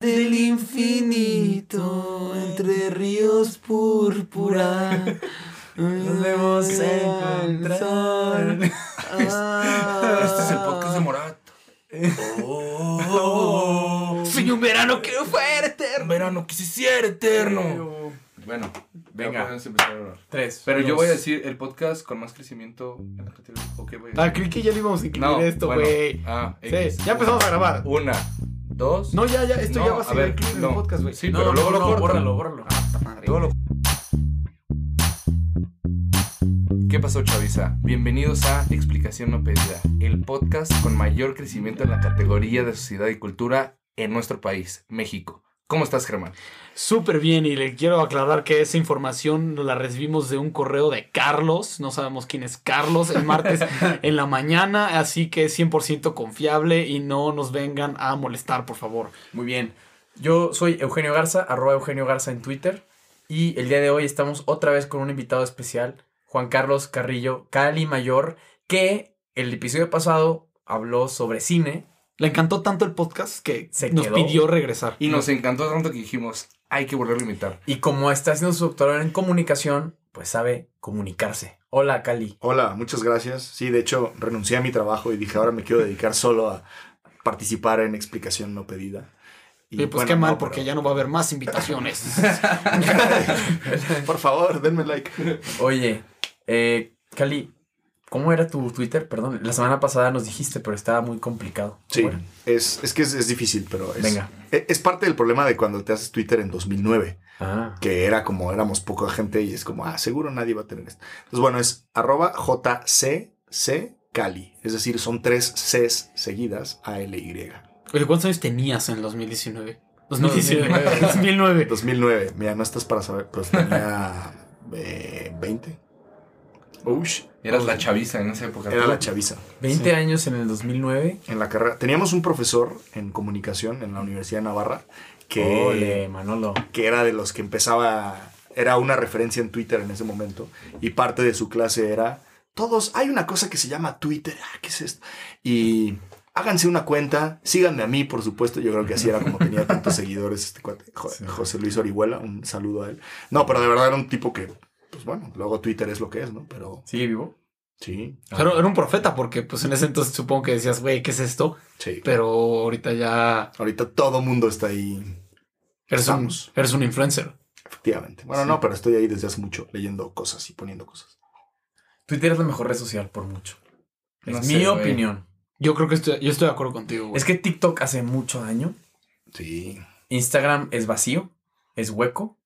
del infinito entre ríos púrpura. Nos vemos encontrar. Ah. Este es el podcast de Morat. Oh, Soy un verano que fuera eterno. un verano que se hiciera eterno. Bueno, Venga. Tres. Pero yo voy a decir el podcast con más crecimiento en la categoría. ¿O qué voy a Ah, creí que ya le íbamos a incluir No, esto, bueno. güey. Ah, Sí, ya empezamos a grabar. Una, dos. No, ya, ya, esto No, ya va a ser incluido en no. el podcast, güey. Sí, No, pero luego lo cortan. bórralo, bórralo. Luego lo- ¿Qué pasó, Chavisa? Bienvenidos a Explicación No Pedida, el podcast con mayor crecimiento en la categoría de sociedad y cultura en nuestro país, México. ¿Cómo estás, Germán? Súper bien, y le quiero aclarar que esa información la recibimos de un correo de Carlos. No sabemos quién es Carlos, el martes en la mañana, así que es 100% confiable y no nos vengan a molestar, por favor. Muy bien. Yo soy Eugenio Garza, arroba Eugenio Garza en Twitter. Y el día de hoy estamos otra vez con un invitado especial, Juan Carlos Carrillo Cali Mayor, que el episodio pasado habló sobre cine. Le encantó tanto el podcast que Se nos quedó. pidió regresar. Y nos encantó tanto que dijimos, hay que volverlo a imitar. Y como está haciendo su doctorado en comunicación, pues sabe comunicarse. Hola, Cali. Hola, muchas gracias. Sí, de hecho, renuncié a mi trabajo y dije, ahora me quiero dedicar solo a participar en explicación no pedida. Y pues bueno, qué mal, no, porque pero- ya no va a haber más invitaciones. Por favor, denme like. Oye, eh, Cali, ¿cómo era tu Twitter? Perdón, la semana pasada nos dijiste, pero estaba muy complicado. Sí, es, es que es, es difícil, pero es, Venga. e- es parte del problema de cuando te haces Twitter en 2009, Ah. que era como éramos poca gente y es como, ah, seguro nadie va a tener esto. Entonces, bueno, es arroba JCC Cali, es decir, son tres Cs seguidas A-L-Y. Oye, ¿cuántos años tenías en el 2019? 2019. 2019. 2009. 2009, mira, no estás para saber, pues tenía eh, 20. Ush, Eras la chaviza en esa época. era la chaviza. 20 Sí. años en el 2009. En la carrera. Teníamos un profesor en comunicación en la Universidad de Navarra que, Ole, Manolo. que era de los que empezaba, era una referencia en Twitter en ese momento y parte de su clase era, todos, hay una cosa que se llama Twitter, ah, ¿qué es esto? Y háganse una cuenta, síganme a mí, por supuesto, yo creo que así era como tenía tantos seguidores este cuate, Jo- Sí. José Luis Orihuela, un saludo a él. No, pero de verdad era un tipo que, pues bueno, luego Twitter es lo que es, ¿no? Pero ¿Sigue vivo? sí, Pero era un profeta porque pues en ese entonces supongo que decías, güey, ¿qué es esto? sí. Pero ahorita ya Ahorita todo mundo está ahí, eres un, eres un influencer. efectivamente. Bueno, Sí. no, pero estoy ahí desde hace mucho leyendo cosas y poniendo cosas. Twitter es la mejor red social por mucho. Es No mi sé, güey. opinión. Yo creo que estoy, yo estoy de acuerdo contigo, güey. Es que TikTok hace mucho daño. Sí. Instagram es vacío, es hueco,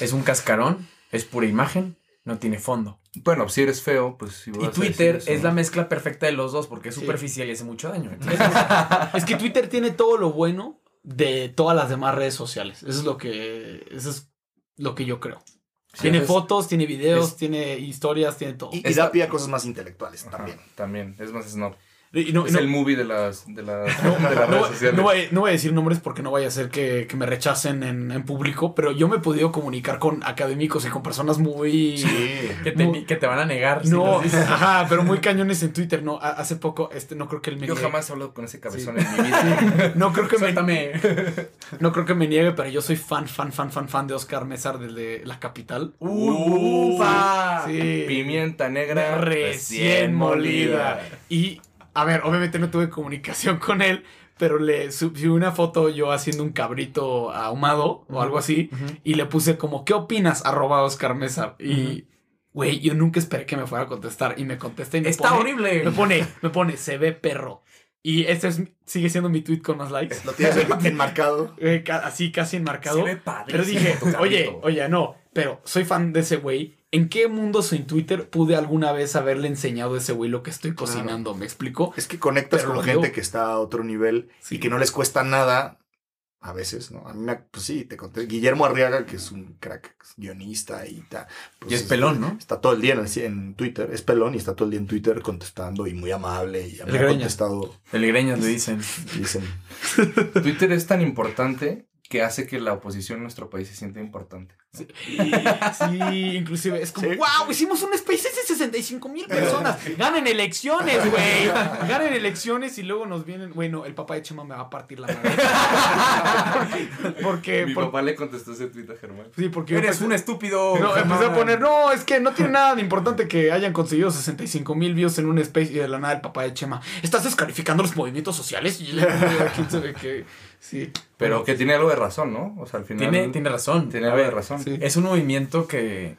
es un cascarón, es pura imagen, no tiene fondo. Bueno, si eres feo, pues si Y vas a Twitter eso, es la mezcla perfecta de los dos porque es Sí. superficial y hace mucho daño. Es que Twitter tiene todo lo bueno de todas las demás redes sociales. Eso es lo que, eso es lo que yo creo. Sí, tiene es- fotos, tiene videos, es- tiene historias, tiene todo. Y, da pie a cosas más intelectuales Ajá, también. También, es más snob. Y no, Es no- el movie de las, de las, no- de las no- redes sociales. no voy, no voy a decir nombres porque no vaya a ser que, que me rechacen en, en público, pero yo me he podido comunicar con académicos y con personas muy... que, te, Muy- que te van a negar. No, ajá, pero muy cañones en Twitter, no. Ha- Hace poco, este, no creo que él me Yo niegue. jamás he hablado con ese cabezón Sí. en mi vida. No creo que me, Suéltame. no creo que me niegue, pero yo soy fan, fan, fan, fan, fan de Oscar Mezar desde La Capital. ¡Upa! Sí. Pimienta negra recién molida. Y, a ver, obviamente no tuve comunicación con él, pero le subí una foto yo haciendo un cabrito ahumado o algo así, y le puse como, ¿qué opinas? Arroba Oscar Mesa. Y, güey, yo nunca esperé que me fuera a contestar, y me contesta y me Está pone- horrible. Me pone, me pone, se ve perro. Y este es, sigue siendo mi tweet con más likes. Lo tienes enmarcado. Eh, ca- así casi enmarcado. Se ve padrísimo Pero dije, oye, oye, no, pero soy fan de ese güey. ¿En qué mundo sin Twitter pude alguna vez haberle enseñado a ese güey lo que estoy cocinando? ¿Me explico? Es que conectas Pero con gente que está a otro nivel Sí. y que no les cuesta nada. A veces, ¿no? A mí me, pues sí, te conté. Guillermo Arriaga, que es un crack guionista y tal. pues Y es pelón, ¿no? Está todo el día en, el- en Twitter. Es pelón y está todo el día en Twitter contestando y muy amable. Y a mí El me ha contestado. El greñas le dicen. Dicen, Twitter es tan importante que hace que la oposición en nuestro país se sienta importante. Sí, sí, inclusive es como, Sí. wow, hicimos un SpaceX de 65 mil personas. Ganen elecciones, güey. Ganen elecciones y luego nos vienen. Bueno, el papá de Chema me va a partir la madre. porque, porque, Mi por- papá le contestó ese tweet a Germán. sí, porque Eres empecé- un estúpido. No, empecé a poner, no, es que no tiene nada de importante que hayan conseguido 65 mil views en un space y de la nada el papá de Chema. ¿Estás descalificando los movimientos sociales? Y sabe qué. Sí. Pero que tiene algo de razón, ¿no? O sea, al final. Tiene, tiene razón. tiene algo de razón. Sí. Es un movimiento que.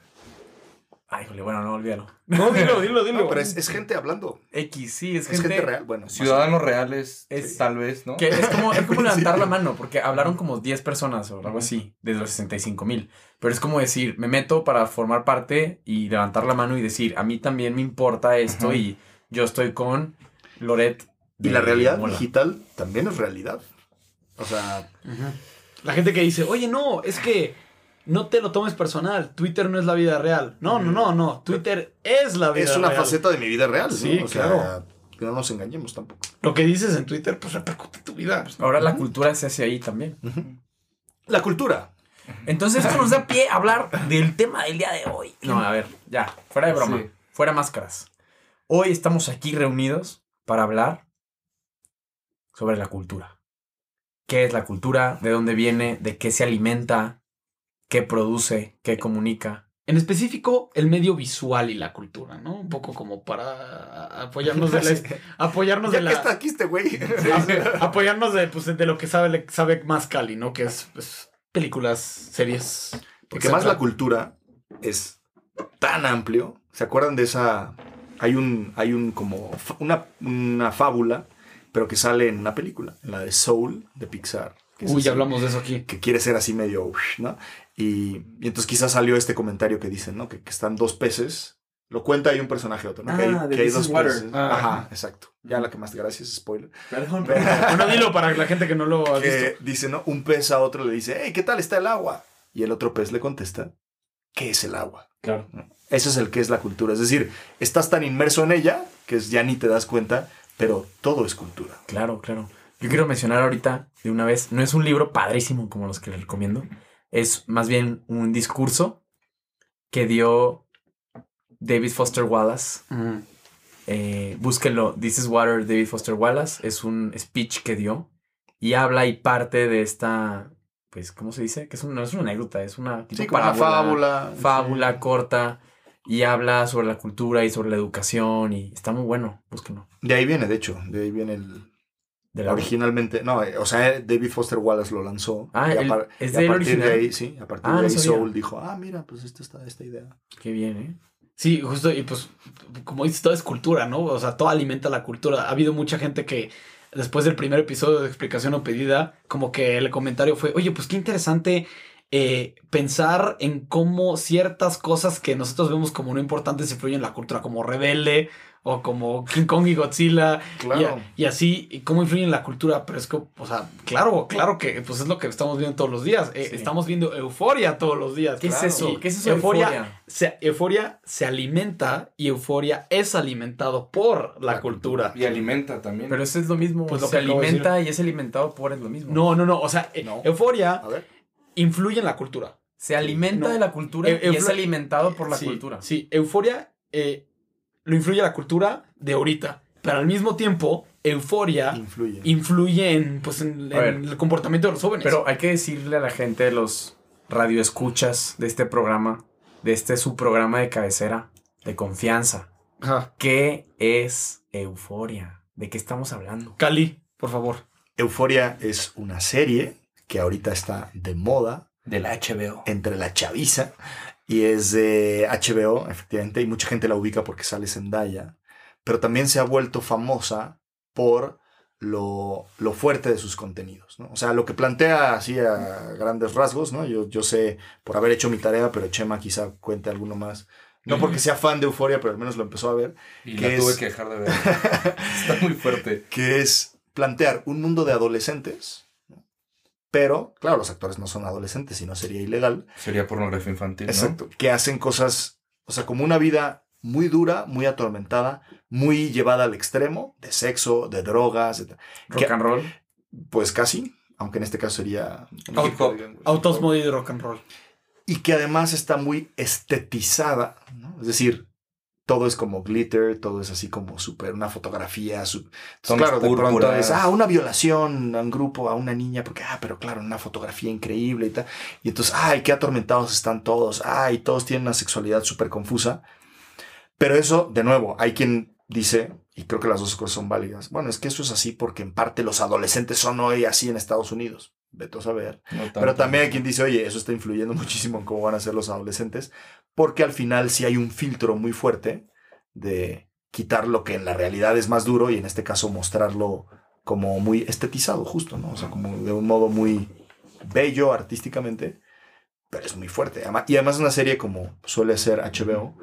Ay, jole, bueno, no, olvídalo. No, dilo, dilo, dilo. No, pero es, es gente hablando. X, sí, es, Es gente, real. Bueno, Ciudadanos reales, Es- tal vez, ¿no? Que es como, es como levantar la mano, porque hablaron como 10 personas o algo así, de los 65 mil. Pero es como decir, me meto para formar parte y levantar la mano y decir, a mí también me importa esto y yo estoy con Loret. Y la realidad Mola. digital también es realidad. O sea, La gente que dice, oye, no, es que no te lo tomes personal. Twitter no es la vida real. No, no, no, no. Twitter es la vida es una real. faceta de mi vida real. ¿no? Sí, o sea, claro. que no nos engañemos tampoco. Lo que dices en Twitter, pues repercute en tu vida. Ahora la cultura se hace ahí también. La cultura. Entonces esto nos da pie a hablar del tema del día de hoy. No, a ver, ya, fuera de broma, Sí. fuera máscaras. Hoy estamos aquí reunidos para hablar sobre la cultura. ¿Qué es la cultura? ¿De dónde viene? ¿De qué se alimenta? ¿Qué produce? ¿Qué comunica? En específico, el medio visual y la cultura, ¿no? Un poco como para apoyarnos de la... apoyarnos Ya de que la... está aquí este güey. apoyarnos de, pues, de lo que sabe, sabe más Cali, ¿no? Que es pues, películas, series. Porque etcétera. más la cultura es tan amplio. ¿Se acuerdan de esa? Hay un, hay un como una, una fábula, pero que sale en una película, en la de Soul de Pixar. que Uy, ya hablamos de eso aquí. Que quiere ser así medio, ¿no? Y, y entonces quizás salió este comentario que dicen, ¿no? Que, que están dos peces. Lo cuenta ahí un personaje otro, ¿no? que Ah, hay, de que hay This dos is Water. peces. Ah. Ajá, exacto. Ya la que más gracias, spoiler. Perdón, Bueno, dilo para la gente que no lo ha visto. que dice, ¿no? Un pez a otro le dice, hey, ¿qué tal está el agua? Y el otro pez le contesta, ¿qué es el agua? Claro. Eso es el que es la cultura. Es decir, estás tan inmerso en ella que es- ya ni te das cuenta, pero todo es cultura. Claro, claro. Yo quiero mencionar ahorita de una vez, no es un libro padrísimo como los que les recomiendo, es más bien un discurso que dio David Foster Wallace. Eh, búsquenlo, This is Water, David Foster Wallace. Es un speech que dio y habla y parte de esta, pues, ¿cómo se dice? Que es un- no es una anécdota, es una tipo Sí, como una fábula. fábula corta y habla sobre la cultura y sobre la educación y está muy bueno, búsquenlo. De ahí viene, de hecho, de ahí viene el... De la Originalmente, no, eh, o sea, David Foster Wallace lo lanzó. Ah, y a, el- par- es y a de él partir de ahí, sí, a partir Ah, de no ahí sabía. Soul dijo, ah, mira, pues esta está esta idea. Qué bien, ¿eh? Sí, justo, y pues, como dices, todo es cultura, ¿no? O sea, todo alimenta la cultura. Ha habido mucha gente que después del primer episodio de explicación o pedida, como que el comentario fue, oye, pues qué interesante eh, pensar en cómo ciertas cosas que nosotros vemos como no importantes influyen en la cultura, como Rebelde o como King Kong y Godzilla. Claro. Y, y así, y cómo influyen en la cultura. Pero es que, o sea, claro, claro que pues es lo que estamos viendo todos los días. Eh, Sí. Estamos viendo euforia todos los días. ¿Qué claro. es eso? ¿Qué es eso de euforia? euforia? Se, euforia se alimenta y euforia es alimentado por la, La cultura. Y alimenta también. Pero eso es lo mismo. Pues lo se que alimenta y es alimentado por es lo mismo. No, no, no. O sea, No. euforia A ver. Influye en la cultura. Se alimenta No. de la cultura y es alimentado por la Sí, cultura. Sí, euforia eh, lo influye la cultura de ahorita. Pero al mismo tiempo, euforia Influye. influye en, pues, en, el comportamiento de los jóvenes. Pero hay que decirle a la gente, los radioescuchas de este programa, de este su programa de cabecera, de confianza, Ajá. ¿qué es euforia? ¿De qué estamos hablando? Cali, por favor. Euforia es una serie que ahorita está de moda Del HBO. entre la chaviza y es de HBO, efectivamente, y mucha gente la ubica porque sale Zendaya, pero también se ha vuelto famosa por lo, lo fuerte de sus contenidos, ¿no? O sea, lo que plantea así a grandes rasgos, ¿no? Yo, yo sé por haber hecho mi tarea, pero Chema quizá cuente alguno más. No porque sea fan de Euforia, pero al menos lo empezó a ver, Y ¿Qué la es? tuve que dejar de ver. Está muy fuerte. que es plantear un mundo de adolescentes. Pero, claro, los actores no son adolescentes, si no sería ilegal, Sería pornografía infantil, ¿no? Exacto. Que hacen cosas, o sea, como una vida muy dura, muy atormentada, muy llevada al extremo, de sexo, de drogas, etc. Rock Que- and roll. Pues casi, aunque en este caso sería... Hop. Autos de rock and roll. y que además está muy estetizada, ¿no? Es decir, todo es como glitter, todo es así como súper, una fotografía. su- Tonos claro, de pronto es, ah, una violación a un grupo, a una niña, porque, ah, pero claro, una fotografía increíble y tal. Y entonces, ay, qué atormentados están todos, ay, todos tienen una sexualidad súper confusa. Pero eso, de nuevo, hay quien dice, y creo que las dos cosas son válidas, bueno, es que eso es así porque en parte los adolescentes son hoy así en Estados Unidos. Vete a saber. No. Pero también hay quien dice, oye, eso está influyendo muchísimo en cómo van a ser los adolescentes, porque al final sí hay un filtro muy fuerte de quitar lo que en la realidad es más duro y en este caso mostrarlo como muy estetizado, justo, ¿no? O sea, como de un modo muy bello artísticamente, pero es muy fuerte. Y además es una serie como suele ser HBO,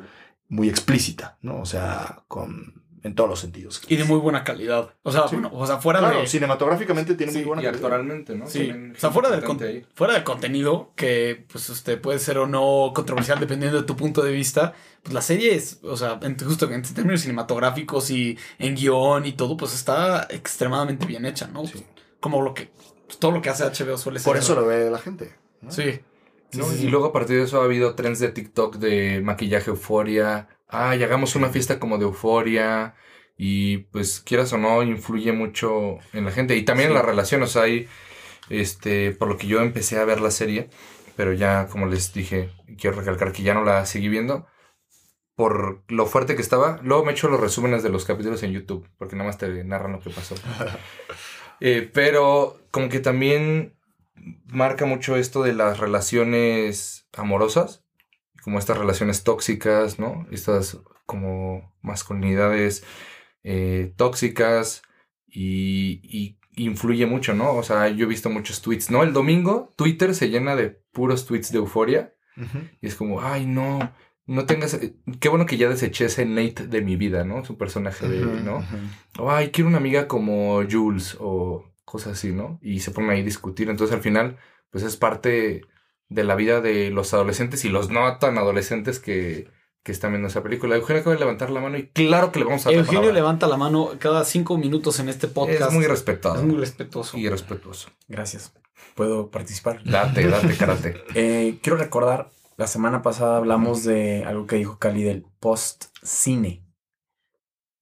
muy explícita, ¿no? O sea, con en todos los sentidos. Y de muy buena calidad. O sea, Sí. bueno, o sea, fuera Claro, de. cinematográficamente tiene Sí, muy buena Y calidad. actoralmente, ¿no? Sí, También o sea, fuera del, con- fuera del contenido, que pues este puede ser o no controversial dependiendo de tu punto de vista, pues la serie es, o sea, en- justo en términos cinematográficos y en guion y todo, pues está extremadamente bien hecha, ¿no? Sí. Como lo que, pues, todo lo que hace HBO suele ser. Por eso lo ve la gente. ¿no? Sí. ¿no? Sí, sí, y luego a partir de eso ha habido trends de TikTok de maquillaje euforia. Ay, hagamos una fiesta como de euforia. Y pues quieras o no, influye mucho en la gente. Y también en la relación. O sea, hay, este, por lo que yo empecé a ver la serie, pero ya, como les dije, quiero recalcar que ya no la seguí viendo. Por lo fuerte que estaba. Luego me echo los resúmenes de los capítulos en YouTube, porque nada más te narran lo que pasó. Eh, pero como que también marca mucho esto de las relaciones amorosas, como estas relaciones tóxicas, ¿no? Estas como masculinidades eh, tóxicas y, y influye mucho, ¿no? O sea, yo he visto muchos tweets, ¿no? El domingo Twitter se llena de puros tweets de euforia y es como, ay, no, no tengas, qué bueno que ya deseché ese Nate de mi vida, ¿no? Su personaje de, Ujú, ¿no? o ay, quiero una amiga como Jules o cosas así, ¿no? Y se ponen ahí a discutir. Entonces al final, pues es parte de la vida de los adolescentes y los no tan adolescentes que, que están viendo esa película. Eugenio acaba de levantar la mano y claro que le vamos a dar Eugenio levanta la mano cada cinco minutos en este podcast. Es muy respetado. Es muy respetuoso. y respetuoso. Gracias. ¿Puedo participar? Date, date, karate. Eh, quiero recordar, la semana pasada hablamos de algo que dijo Cali del post-cine.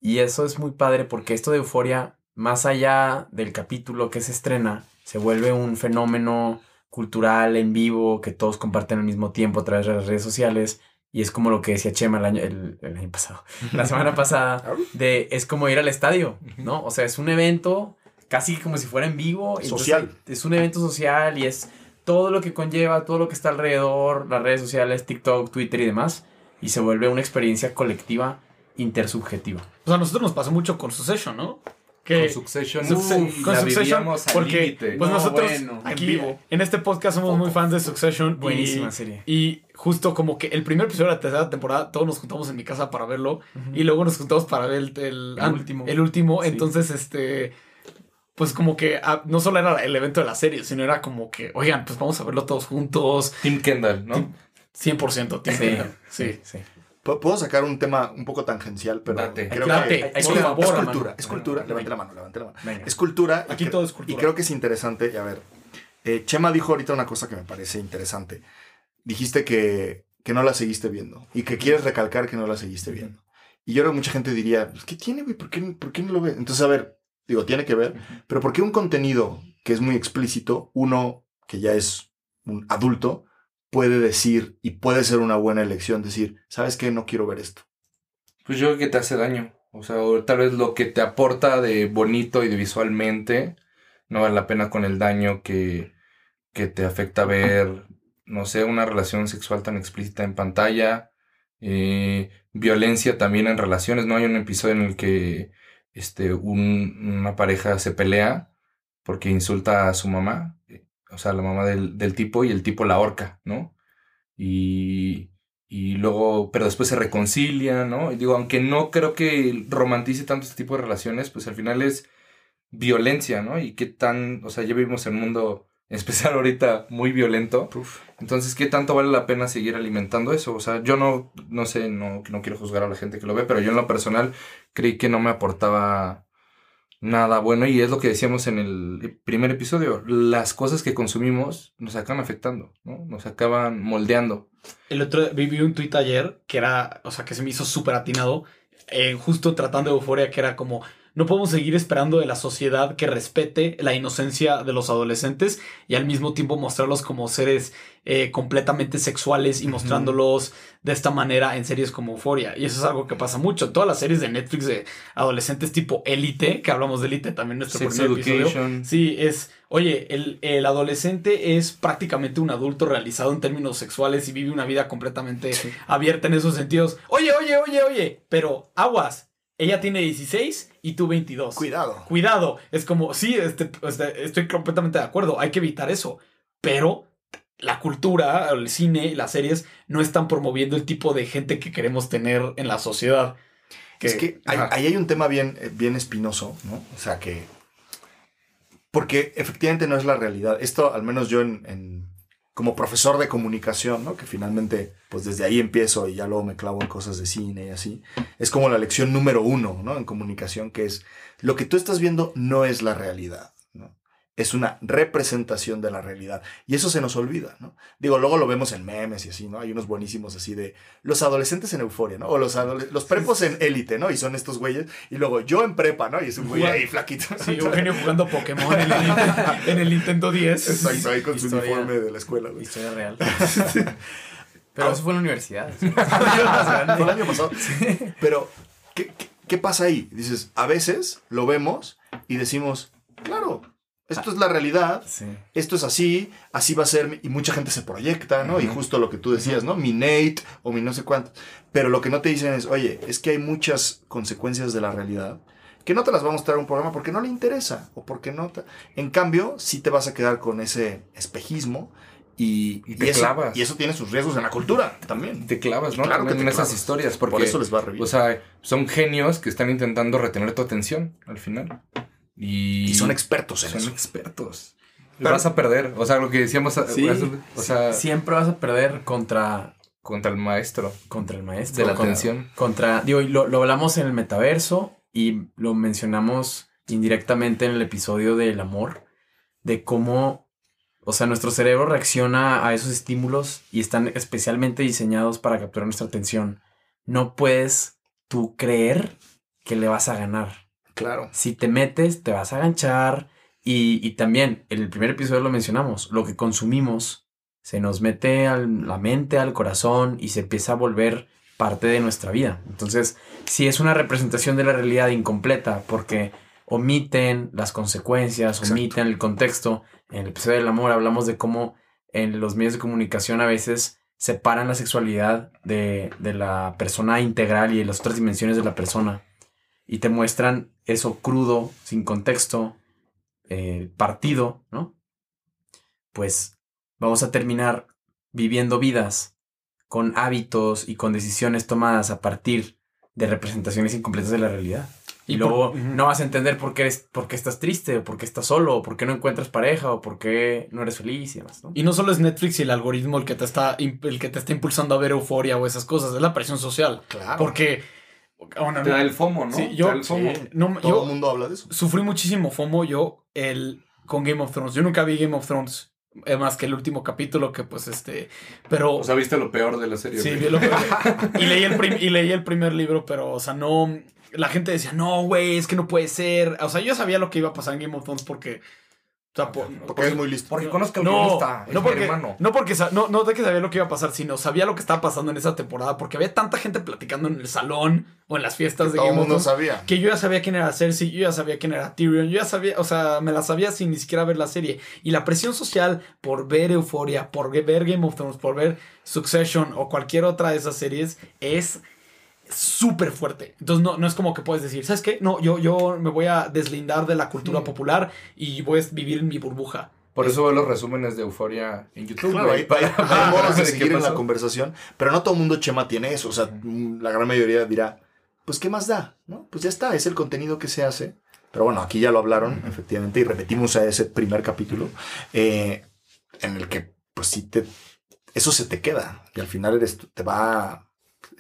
Y eso es muy padre porque esto de euforia, más allá del capítulo que se estrena, se vuelve un fenómeno cultural en vivo que todos comparten al mismo tiempo a través de las redes sociales. Y es como lo que decía Chema el año, el, el año pasado, la semana pasada, de es como ir al estadio, ¿no? O sea, es un evento casi como si fuera en vivo. Social. Es un evento social y es todo lo que conlleva, todo lo que está alrededor, las redes sociales, TikTok, Twitter y demás. Y se vuelve una experiencia colectiva intersubjetiva. O sea, a nosotros nos pasó mucho con Succession, ¿no? Con Que Succession, Succe- uy, con la Succession, vivíamos al porque pues No, nosotros bueno, en aquí vivo. en este podcast somos muy fans de Succession Buenísima y, serie. y justo como que el primer episodio de la tercera temporada todos nos juntamos en mi casa para verlo y luego nos juntamos para ver el, el- El último. el último Sí. entonces este pues como que ah, no solo era el evento de la serie sino era como que oigan pues vamos a verlo todos juntos Tim Kendall, ¿no? 100% tío. Sí, sí sí. Pu- Puedo sacar un tema un poco tangencial, pero Date. creo Date, que es, que es levantar la cultura, mano. es cultura. Venga. Levante la mano, levante la mano. Venga. Es cultura. Aquí todo es cultura. Y creo que es interesante. Y a ver, eh, Chema dijo ahorita una cosa que me parece interesante. Dijiste que, que no la seguiste viendo y que quieres recalcar que no la seguiste viendo. Y yo creo que mucha gente diría, pues, ¿qué tiene, güey? ¿Por qué, ¿Por qué no lo ves? Entonces, a ver, digo, tiene que ver, pero ¿por qué un contenido que es muy explícito, uno que ya es un adulto, puede decir y puede ser una buena elección, decir, ¿sabes qué? No quiero ver esto. Pues yo creo que te hace daño. O sea, tal vez lo que te aporta de bonito y de visualmente no vale la pena con el daño que, que te afecta ver, no sé, una relación sexual tan explícita en pantalla. eh, violencia también en relaciones, ¿no? Hay un episodio en el que este, un- una pareja se pelea porque insulta a su mamá, eh, o sea, la mamá del, del tipo, y el tipo la ahorca, ¿no? Y, y luego, pero después se reconcilia, ¿no? Y digo, aunque no creo que romantice tanto este tipo de relaciones, pues al final es violencia, ¿no? Y qué tan, o sea, ya vivimos en un mundo, en especial ahorita, muy violento. Entonces, ¿qué tanto vale la pena seguir alimentando eso? O sea, yo no, no sé, no, no quiero juzgar a la gente que lo ve, pero yo en lo personal creí que no me aportaba nada bueno y es lo que decíamos en el primer episodio, las cosas que consumimos nos acaban afectando, ¿no? Nos acaban moldeando. El otro vi vi un tuit ayer que era, o sea, que se me hizo súper atinado, eh, justo tratando de euforia, que era como, no podemos seguir esperando de la sociedad que respete la inocencia de los adolescentes y al mismo tiempo mostrarlos como seres eh, completamente sexuales y mostrándolos de esta manera en series como Euforia. Y eso es algo que pasa mucho. Todas las series de Netflix de adolescentes tipo Elite, que hablamos de Elite también en nuestro Sex primer episodio. Sí, es, oye, el, el adolescente es prácticamente un adulto realizado en términos sexuales y vive una vida completamente abierta en esos sentidos. Oye, oye, oye, oye, pero aguas. Ella tiene 16 y tú 22. Cuidado. Cuidado. Es como, sí, este, este, estoy completamente de acuerdo. Hay que evitar eso. Pero la cultura, el cine, las series no están promoviendo el tipo de gente que queremos tener en la sociedad. es que hay- ahí hay un tema bien, eh, bien espinoso, ¿no? O sea que. Porque efectivamente no es la realidad. Esto, al menos yo en, en- como profesor de comunicación, ¿no? Que finalmente, pues desde ahí empiezo y ya luego me clavo en cosas de cine y así. Es como la lección número uno, ¿no? En comunicación, que es lo que tú estás viendo no es la realidad, ¿no? Es una representación de la realidad. Y eso se nos olvida, ¿no? Digo, luego lo vemos en memes y así, ¿no? Hay unos buenísimos así de los adolescentes en euforia, ¿no? O los, los prepos en élite, ¿no? Y son estos güeyes. Y luego yo en prepa, ¿no? Y es un güey ahí flaquito. Sí, Eugenio jugando Pokémon en el, Nintendo- en el Nintendo 10. Exacto, ahí con su Historia. uniforme de la escuela, güey. Historia real. Pero eso fue en la universidad. Fue el año pasado. Pero, ¿qué, qué, qué pasa ahí? Dices, a veces lo vemos y decimos, claro, esto es la realidad. Sí. esto es así, así va a ser, y mucha gente se proyecta, ¿no? Y justo lo que tú decías, ¿no? Mi Nate o mi no sé cuánto. Pero lo que no te dicen es, oye, es que hay muchas consecuencias de la realidad que no te las va a mostrar un programa porque no le interesa o porque no te... En cambio, sí te vas a quedar con ese espejismo y, Y te eso, clavas. y eso tiene sus riesgos en la cultura también. Te clavas, ¿no? Claro que en esas historias. Porque, Por eso les va re bien. O sea, son genios que están intentando retener tu atención al final. Y, y son expertos en son eso. expertos. Pero- vas a perder. O sea, lo que decíamos. Sí. O sea, Siempre vas a perder contra, contra el maestro. contra el maestro. De la contra- atención. Contra, digo, y lo, lo hablamos en el metaverso y lo mencionamos indirectamente en el episodio del amor, de cómo, o sea, nuestro cerebro reacciona a esos estímulos y están especialmente diseñados para capturar nuestra atención. No puedes tú creer que le vas a ganar. Claro. Si te metes, te vas a ganchar. Y, y también, en el primer episodio lo mencionamos, lo que consumimos se nos mete a la mente, al corazón y se empieza a volver parte de nuestra vida. Entonces, si es una representación de la realidad incompleta porque omiten las consecuencias, Exacto. omiten el contexto. En el episodio del amor hablamos de cómo en los medios de comunicación a veces separan la sexualidad de, de la persona integral y de las otras dimensiones de la persona y te muestran eso crudo, sin contexto, eh, partido, ¿no? Pues vamos a terminar viviendo vidas con hábitos y con decisiones tomadas a partir de representaciones incompletas de la realidad. Y, Y luego por- no vas a entender por qué, eres, por qué estás triste, o por qué estás solo, o por qué no encuentras pareja, o por qué no eres feliz y demás, ¿no? Y no solo es Netflix y el algoritmo el que te está, el que te está impulsando a ver euforia o esas cosas, es la presión social. Claro. Porque. Bueno, Te da el FOMO, ¿no? Sí, yo- da el FOMO. Sí. no, Todo yo el mundo habla de eso. sufrí muchísimo FOMO yo el, con Game of Thrones. Yo nunca vi Game of Thrones. eh, más que el último capítulo que pues este. Pero. O sea, viste lo peor de la serie. Sí, vi lo que- y, leí el prim- y leí el primer libro, pero, o sea, no. La gente decía, no, güey, es que no puede ser. O sea, yo sabía lo que iba a pasar en Game of Thrones porque. O sea, por- Porque es muy listo. Porque conozco al no, guionista, es no porque, hermano. no porque no, no de que sabía lo que iba a pasar, sino sabía lo que estaba pasando en esa temporada, porque había tanta gente platicando en el salón o en las fiestas de Todo Game of Thrones sabía. que yo ya sabía quién era Cersei, yo ya sabía quién era Tyrion, yo ya sabía, o sea, me la sabía sin ni siquiera ver la serie. Y la presión social por ver Euphoria, por ver Game of Thrones, por ver Succession o cualquier otra de esas series es súper fuerte. Entonces no, no es como que puedes decir, ¿sabes qué? No, yo, yo me voy a deslindar de la cultura popular y voy a vivir en mi burbuja. Por eso veo los resúmenes de Euforia en YouTube. Claro, güey, hay, para- hay- hay modos de seguir en la conversación, pero no todo el mundo Chema tiene eso. O sea, mm, la gran mayoría dirá, pues ¿qué más da? ¿No? Pues ya está, es el contenido que se hace. Pero bueno, aquí ya lo hablaron, efectivamente, y repetimos a ese primer capítulo, eh, en el que, pues sí, te, eso se te queda. Y al final eres, te va,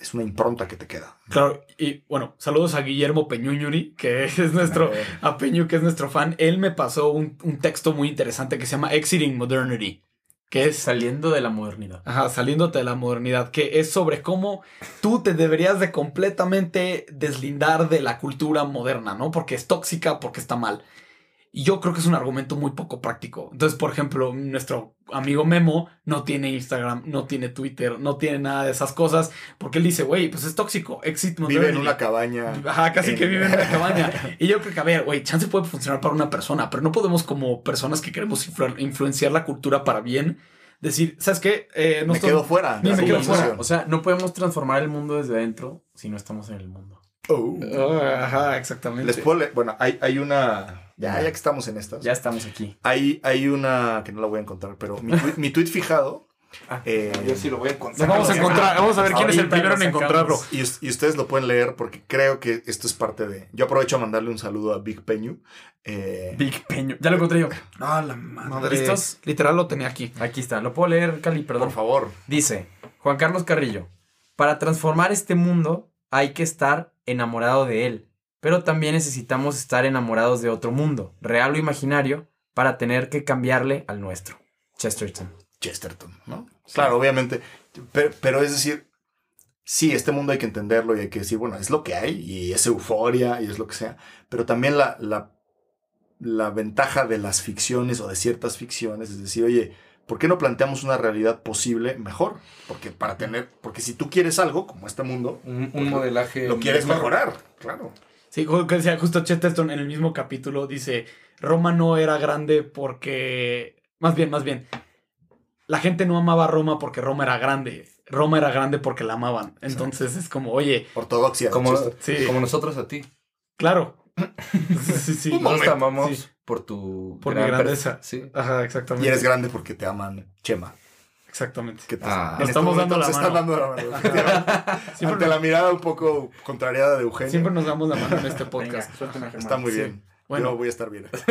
es una impronta que te queda. Claro, y bueno, saludos a Guillermo Peñuñuri, que es nuestro, Eh, a Peñu, que es nuestro fan. Él me pasó un, un texto muy interesante que se llama Exiting Modernity, que es Saliendo de la modernidad. Ajá, saliéndote de la modernidad, que es sobre cómo tú te deberías de completamente deslindar de la cultura moderna, ¿no? Porque es tóxica, porque está mal. Y yo creo que es un argumento muy poco práctico. Entonces, por ejemplo, nuestro amigo Memo no tiene Instagram, no tiene Twitter, no tiene nada de esas cosas, porque él dice, güey, pues es tóxico, exit Vive en modernity". una cabaña. Ajá, casi en- que vive en una cabaña. Y yo creo que, a ver, güey, chance puede funcionar para una persona, pero no podemos como personas que queremos influ- influenciar la cultura para bien, decir, ¿sabes qué? Eh, no me estoy- quedo fuera. Ni de me quedo fuera. O sea, no podemos transformar el mundo desde adentro si no estamos en el mundo. Oh. Ah, Ajá, exactamente. Les puedo leer- bueno, hay, hay una. Ya, ya que estamos en estas. Ya estamos aquí. Hay, hay una que no la voy a encontrar, pero mi, tweet fijado. Ah, eh, Yo sí lo voy a encontrar. Nos vamos a encontrar, vamos a ver quién es el primero en lo encontrarlo. y, us- y ustedes lo pueden leer porque creo que esto es parte de. Yo aprovecho a mandarle un saludo a Big Peñu. eh, Big Peño. Ya lo encontré yo. Ah, la madre. Madre, ¿Listos? Literal lo tenía aquí. Aquí está. Lo puedo leer, Cali, perdón. por favor. Dice Juan Carlos Carrillo, para transformar este mundo hay que estar enamorado de él, pero también necesitamos estar enamorados de otro mundo, real o imaginario, para tener que cambiarle al nuestro. Chesterton. Chesterton, ¿no? Claro, obviamente. Pero, pero es decir, sí, este mundo hay que entenderlo y hay que decir, bueno, es lo que hay y es euforia y es lo que sea. Pero también la, la, la ventaja de las ficciones o de ciertas ficciones es decir, oye, ¿por qué no planteamos una realidad posible mejor? Porque para tener, porque si tú quieres algo como este mundo, Un, un modelaje. lo quieres mejor. mejorar, claro. Sí, ju- que decía justo Chesterton en el mismo capítulo dice, Roma no era grande porque... Más bien, más bien. La gente no amaba a Roma porque Roma era grande. Roma era grande porque la amaban. Entonces es como, oye, Ortodoxia. Como. Sí. como nosotros a ti. claro. sí, sí. Nosotros te amamos Sí. por tu. Por mi gran grandeza. Sí. Ajá, Y exactamente. eres grande porque te aman Chema. Exactamente. Que te- Ah. Nos este estamos momento dando la están mano. dando la mano. Siempre, Ante la mirada un poco contrariada de Eugenio. siempre nos damos la mano en este podcast. Está muy Sí. bien. Bueno. Yo voy a estar bien.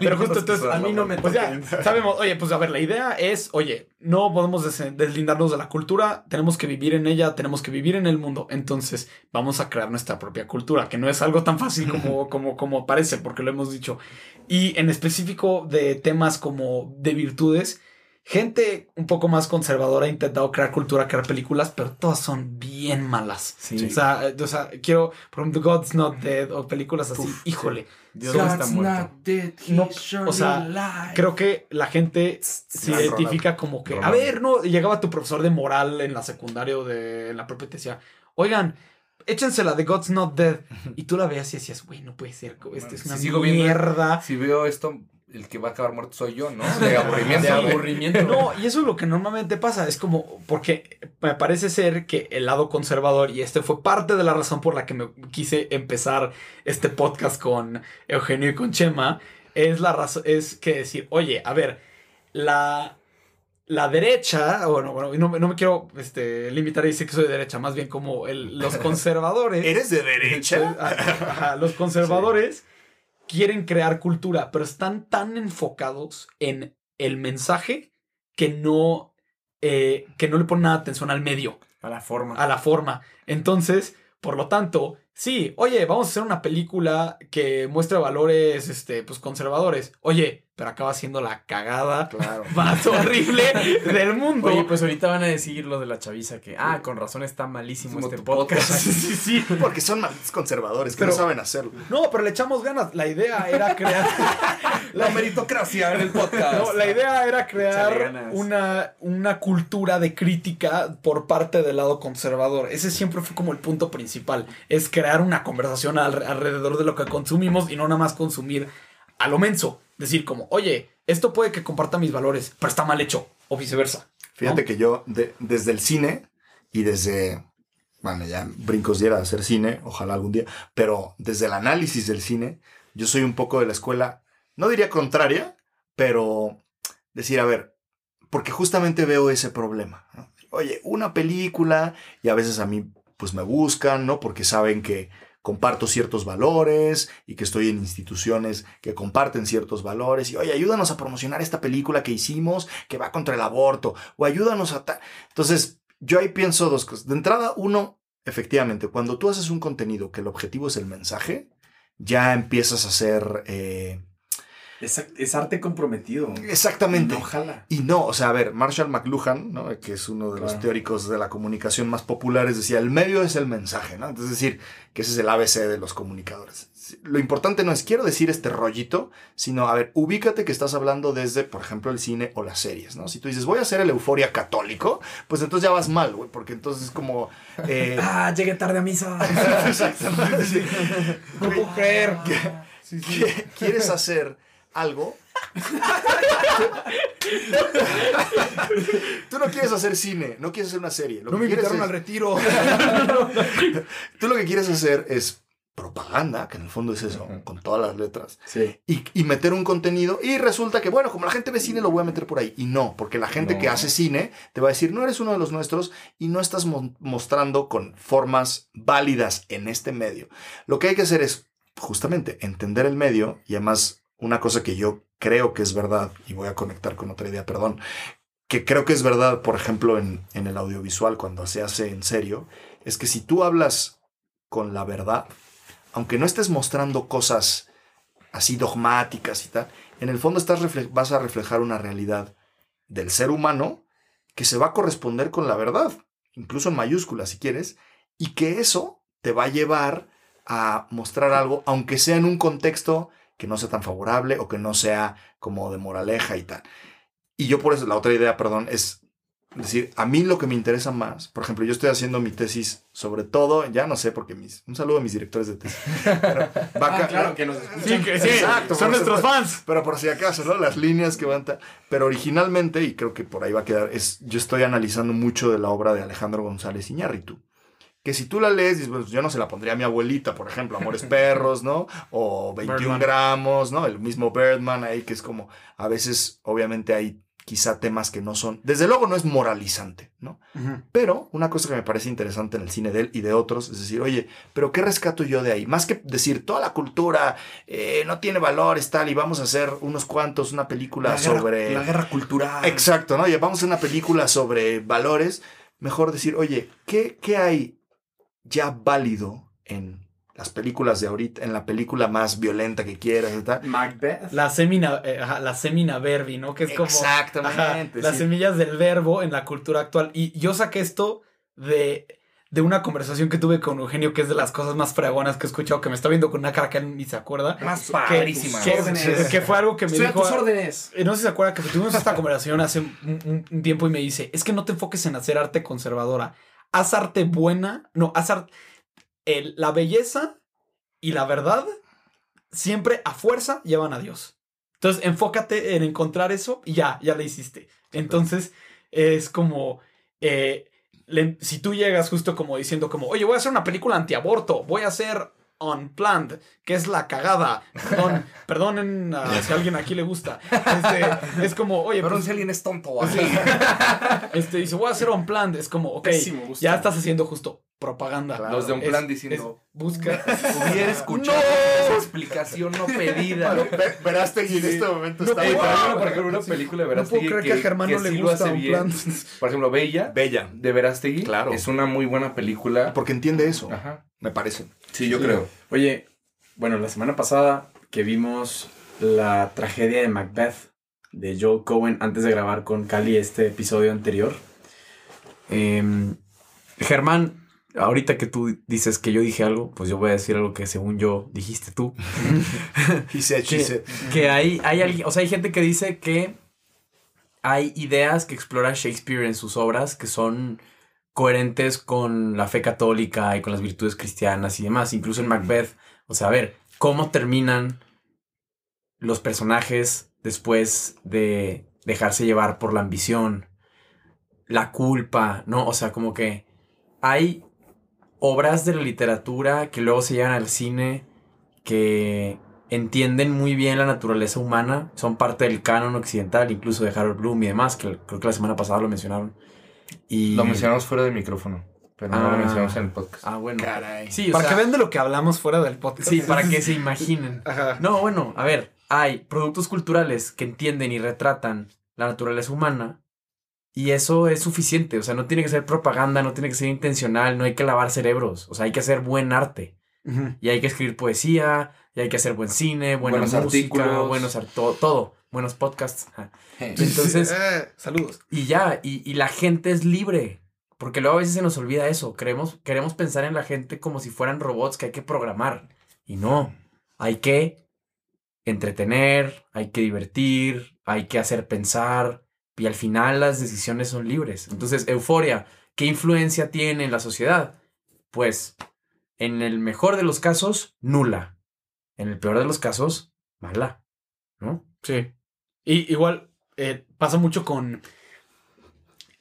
Pero justo entonces, A mí no me Pues ya, toquen. sabemos, oye, pues a ver, la idea es, oye, no podemos des- deslindarnos de la cultura, tenemos que vivir en ella, tenemos que vivir en el mundo. Entonces, vamos a crear nuestra propia cultura, que no es algo tan fácil como, como, como parece, porque lo hemos dicho. Y en específico de temas como de virtudes, gente un poco más conservadora ha intentado crear cultura, crear películas, pero todas son bien malas. Sí. O sea, eh, o sea, quiero, por ejemplo, God's Not Dead o películas así, Uf, híjole. Dios no está muerto. No, o sea, Creo que la gente se identifica como que, a ver, no, llegaba tu profesor de moral en la secundaria o de en la propia y te decía, oigan, échensela de God's Not Dead. Y tú la veías y decías, güey, no puede ser, este es Si una viendo- mierda. Si veo esto, el que va a acabar muerto soy yo, ¿no? De aburrimiento. De aburrimiento. No, y eso es lo que normalmente pasa. Es como, porque me parece ser que el lado conservador, y este fue parte de la razón por la que me quise empezar este podcast con Eugenio y con Chema, es la razón, es que decir, oye, a ver, la, la derecha, bueno, bueno, no, me- no me quiero este, limitar a decir que soy de derecha, más bien como el- los conservadores. ¿Eres de derecha? Ajá, los conservadores quieren crear cultura, pero están tan enfocados en el mensaje que no, eh, que no le ponen nada atención al medio, A la forma. a la forma. Entonces, por lo tanto, sí, oye, vamos a hacer una película que muestre valores este, pues, conservadores. Oye, pero acaba siendo la cagada Claro. más horrible del mundo. Oye, pues ahorita van a decir los de la chaviza que, ah, con razón está malísimo Como este tu podcast. sí, sí. Porque son malditos conservadores que Pero- no saben hacerlo. No, pero le echamos ganas. La idea era crear. La meritocracia en el podcast. No, la idea era crear una, una cultura de crítica por parte del lado conservador. Ese siempre fue como el punto principal. Es crear una conversación al- alrededor de lo que consumimos y no nada más consumir a lo menso. Decir como, oye, esto puede que comparta mis valores, pero está mal hecho. O viceversa. Fíjate ¿no? que yo, de- desde el cine y desde. Bueno, ya brincos diera a hacer cine, ojalá algún día, pero desde el análisis del cine, yo soy un poco de la escuela, no diría contraria, pero decir, a ver, porque justamente veo ese problema. ¿no? Oye, una película, y a veces a mí, pues me buscan, ¿no? Porque saben que comparto ciertos valores y que estoy en instituciones que comparten ciertos valores y oye, ayúdanos a promocionar esta película que hicimos que va contra el aborto o ayúdanos a tal. Entonces, yo ahí pienso dos cosas. De entrada, uno, efectivamente, cuando tú haces un contenido que el objetivo es el mensaje, ya empiezas a hacer... eh, Es, es arte comprometido. exactamente. Ojalá. Y no, o sea, a ver, Marshall McLuhan, ¿no? que es uno de los teóricos de la comunicación más populares, decía, el medio es el mensaje, ¿no? Es decir, que ese es el ABC de los comunicadores. Lo importante no es quiero decir este rollito, sino, a ver, ubícate que estás hablando desde, por ejemplo, el cine o las series, ¿no? Si tú dices, voy a hacer el euforia católico, pues entonces ya vas mal, güey, porque entonces es como... eh, Ah, llegué tarde a misa. Exactamente. sí. No puedo creer. Sí, sí. ¿Qué- ¿Quieres hacer algo? Tú no quieres hacer cine, no quieres hacer una serie. Lo No que me quieres invitaron al es- retiro. Tú lo que quieres hacer es propaganda, que en el fondo es eso, con todas las letras, Sí. y, y meter un contenido. Y resulta que, bueno, como la gente ve cine, lo voy a meter por ahí. Y no, porque la gente No. que hace cine te va a decir, no eres uno de los nuestros y no estás mo- mostrando con formas válidas en este medio. Lo que hay que hacer es justamente entender el medio y además una cosa que yo creo que es verdad, y voy a conectar con otra idea, perdón, que creo que es verdad, por ejemplo, en, en el audiovisual, cuando se hace en serio, es que si tú hablas con la verdad, aunque no estés mostrando cosas así dogmáticas y tal, en el fondo estás vas a reflejar una realidad del ser humano que se va a corresponder con la verdad, incluso en mayúsculas si quieres, y que eso te va a llevar a mostrar algo, aunque sea en un contexto que no sea tan favorable o que no sea como de moraleja y tal. Y yo por eso, la otra idea, perdón, es decir, a mí lo que me interesa más, por ejemplo, yo estoy haciendo mi tesis sobre todo, ya no sé, porque mis, un saludo a mis directores de tesis. Pero Ah, claro, que nos escuchan. Sí, que sí, Exacto, son nuestros fans. Pero por si acaso, ¿no? Las líneas que van... Pero originalmente, y creo que por ahí va a quedar, es yo estoy analizando mucho de la obra de Alejandro González Iñárritu. Que si tú la lees, dices, pues yo no se la pondría a mi abuelita, por ejemplo, Amores Perros, ¿no? O 21 Birdman. gramos, ¿no? El mismo Birdman ahí, que es como, a veces, obviamente hay quizá temas que no son, desde luego no es moralizante, ¿no? Pero una cosa que me parece interesante en el cine de él y de otros es decir, oye, pero ¿qué rescato yo de ahí? Más que decir, toda la cultura eh, no tiene valores, tal, y vamos a hacer unos cuantos, una película La guerra- sobre... La guerra cultural. Exacto, ¿no? Y vamos a hacer una película sobre valores. Mejor decir, oye, ¿qué, qué hay ya válido en las películas de ahorita, en la película más violenta que quieras y tal? Macbeth. La semina, eh, ajá, la semina verbi, ¿no? Que es como Exactamente. ajá, las semillas del verbo en la cultura actual. Y yo saqué esto de, de una conversación que tuve con Eugenio, que es de las cosas más fregonas que he escuchado, que me está viendo con una cara que él ni se acuerda. Más Que, padrísima. que- Órdenes. que fue algo que me Estoy a dijo. tus órdenes. Eh, No sé si se acuerda que tuvimos esta conversación hace un, un- un tiempo y me dice, es que no te enfoques en hacer arte conservadora, haz arte buena, no, haz arte, el- la belleza y la verdad siempre a fuerza llevan a Dios. Entonces enfócate en encontrar eso y ya, ya le hiciste. Entonces es como, eh, le- si tú llegas justo como diciendo como, oye, voy a hacer una película antiaborto, voy a hacer Unplanned, que es la cagada. Perdón, perdonen a- si a alguien aquí le gusta. Este, es como, oye, Pero pues, si alguien es tonto. Sí. este dice, voy a hacer Unplanned. Es como, ok, Pésimo gusto. ya estás haciendo justo propaganda. Claro. Los de un Es- plan es- diciendo, busca. hubiera escuchado esa explicación no pedida. Ve- Verás que en este momento está... Muy- una, por ejemplo, una película de No puedo Verástegui creer que a Germán no le sí gusta hace un bien. plan. Por ejemplo, Bella, Bella. de Verástegui, Claro. es una muy buena película. Porque entiende eso, Ajá. me parece. Sí, yo creo. Oye, bueno, la semana pasada que vimos la tragedia de Macbeth de Joel Cohen antes de grabar con Cali este episodio anterior. em, Germán, ahorita que tú dices que yo dije algo, pues yo voy a decir algo que según yo dijiste tú. She que, que hay, hay alguien, o sea, hay gente que dice que hay ideas que explora Shakespeare en sus obras que son coherentes con la fe católica y con las virtudes cristianas y demás, incluso en Macbeth. O sea, a ver, ¿cómo terminan los personajes después de dejarse llevar por la ambición, la culpa, ¿no? O sea, como que hay obras de la literatura que luego se llevan al cine que entienden muy bien la naturaleza humana, son parte del canon occidental, incluso de Harold Bloom y demás, que creo que la semana pasada lo mencionaron. Y... Lo mencionamos fuera del micrófono, pero no Ah. lo mencionamos en el podcast. Ah, bueno. Caray. Sí, o Para sea, que vean de lo que hablamos fuera del podcast. Sí, para que se imaginen. Ajá. No, bueno, a ver, hay productos culturales que entienden y retratan la naturaleza humana Y eso es suficiente, o sea, no tiene que ser propaganda, no tiene que ser intencional, no hay que lavar cerebros, o sea, hay que hacer buen arte. Y hay que escribir poesía, y hay que hacer buen cine, buena Buenos música, artículos. buenos ar- to- todo, buenos podcasts. ajá. Entonces, Eh, saludos. y ya, y, y la gente es libre. Porque luego a veces se nos olvida eso. Queremos, queremos pensar en la gente como si fueran robots que hay que programar. Y no. Hay que entretener, hay que divertir, hay que hacer pensar. Y al final las decisiones son libres. Entonces, euforia, ¿qué influencia tiene en la sociedad? Pues, en el mejor de los casos, nula. En el peor de los casos, mala. ¿No? Sí. Y igual eh, pasa mucho con.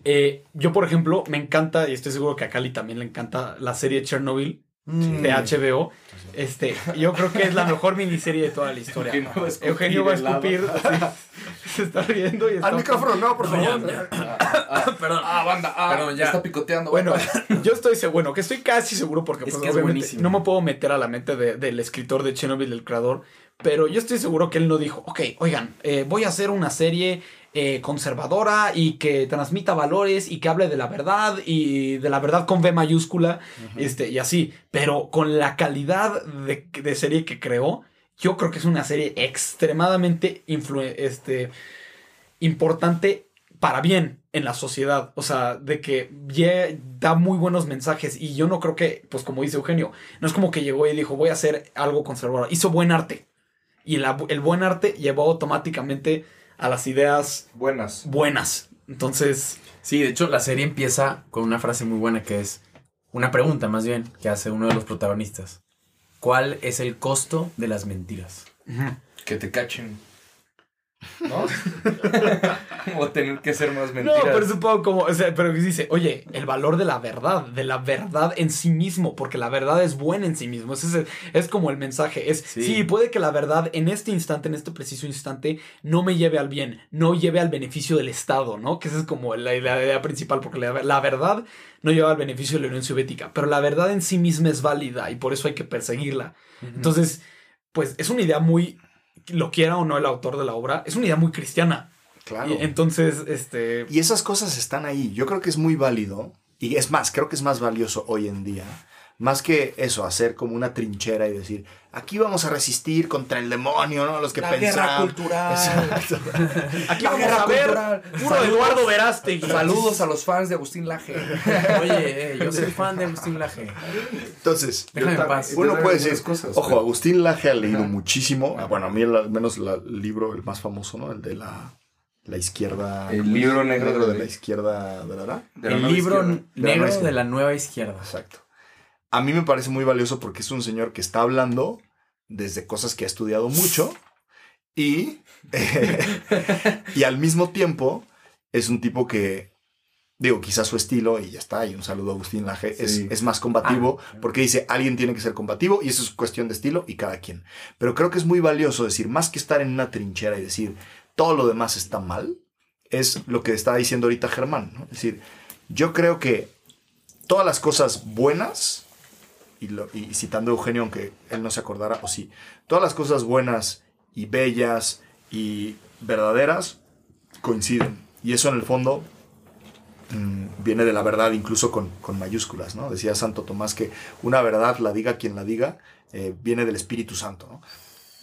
eh, yo, por ejemplo, me encanta, y estoy seguro que a Cali también le encanta la serie Chernobyl de HBO. Este, yo creo que es la mejor miniserie de toda la historia. Eugenio va a escupir Eugenio va a escupir. sí, se está riendo y está. Al micrófono, no, por favor. Perdón. Ah, banda. Ah, Perdón, ya. Está picoteando. Bueno, banda. yo estoy seguro, bueno, que estoy casi seguro porque Es pues, obviamente no me puedo meter a la mente de- del escritor de Chernobyl, del creador, pero yo estoy seguro que él no dijo, ok, oigan, eh, voy a hacer una serie eh, conservadora y que transmita valores y que hable de la verdad y de la verdad con V mayúscula, este, y así, pero con la calidad de, de serie que creó, yo creo que es una serie extremadamente este, importante para bien en la sociedad. O sea, de que da muy buenos mensajes. Y yo no creo que, pues como dice Eugenio, no es como que llegó y dijo, voy a hacer algo conservador. Hizo buen arte. Y la- el buen arte llevó automáticamente a las ideas Buenas. buenas. Entonces, Sí, de hecho, la serie empieza con una frase muy buena que es una pregunta más bien que hace uno de los protagonistas. ¿Cuál es el costo de las mentiras? Que te cachen. ¿No? o tener que hacer más no, mentiras. pero supongo como, o sea, pero dice, oye, el valor de la verdad, de la verdad en sí mismo, porque la verdad es buena en sí mismo. Es, es como el mensaje. Es, Sí. sí. puede que la verdad en este instante, en este preciso instante, no me lleve al bien, no lleve al beneficio del Estado, ¿no? Que esa es como la, la idea principal, porque la, la verdad no lleva al beneficio de la Unión Soviética, pero la verdad en sí misma es válida y por eso hay que perseguirla. Entonces, pues es una idea muy, lo quiera o no el autor de la obra, es una idea muy cristiana. Claro. Y entonces, este... Y esas cosas están ahí. Yo creo que es muy válido. Y es más, creo que es más valioso hoy en día. Más que eso, hacer como una trinchera y decir, aquí vamos a resistir contra el demonio, ¿no? Los que La guerra pensaban. cultural. Exacto. Aquí La vamos guerra a ver cultural. puro Saludos. Eduardo Verástegui. Saludos a los fans de Agustín Laje. Oye, eh, yo soy fan de Agustín Laje. Entonces, Déjame en paz. uno puede decir, cosas, ojo, pero- Agustín Laje ha leído Ajá. muchísimo. Ah, Bueno, a mí el- al menos la- el libro, el más famoso, ¿no? El de la, la izquierda. El libro negro de de- la izquierda, ¿de verdad? De la El libro izquierda. Negro de la nueva izquierda. Exacto. A mí me parece muy valioso porque es un señor que está hablando desde cosas que ha estudiado mucho y, y al mismo tiempo es un tipo que, digo, quizás su estilo, y ya está, y un saludo a Agustín Laje, es, Sí. es más combativo porque dice, alguien tiene que ser combativo y eso es cuestión de estilo y cada quien. Pero creo que es muy valioso decir, más que estar en una trinchera y decir, todo lo demás está mal, es lo que está diciendo ahorita Germán, ¿no? Es decir, yo creo que todas las cosas buenas, y, lo- y citando a Eugenio, aunque él no se acordara, o sí, todas las cosas buenas y bellas y verdaderas coinciden. Y eso en el fondo mm, viene de la verdad incluso con, mayúsculas, ¿no? Decía Santo Tomás que una verdad, la diga quien la diga, eh, viene del Espíritu Santo, ¿no?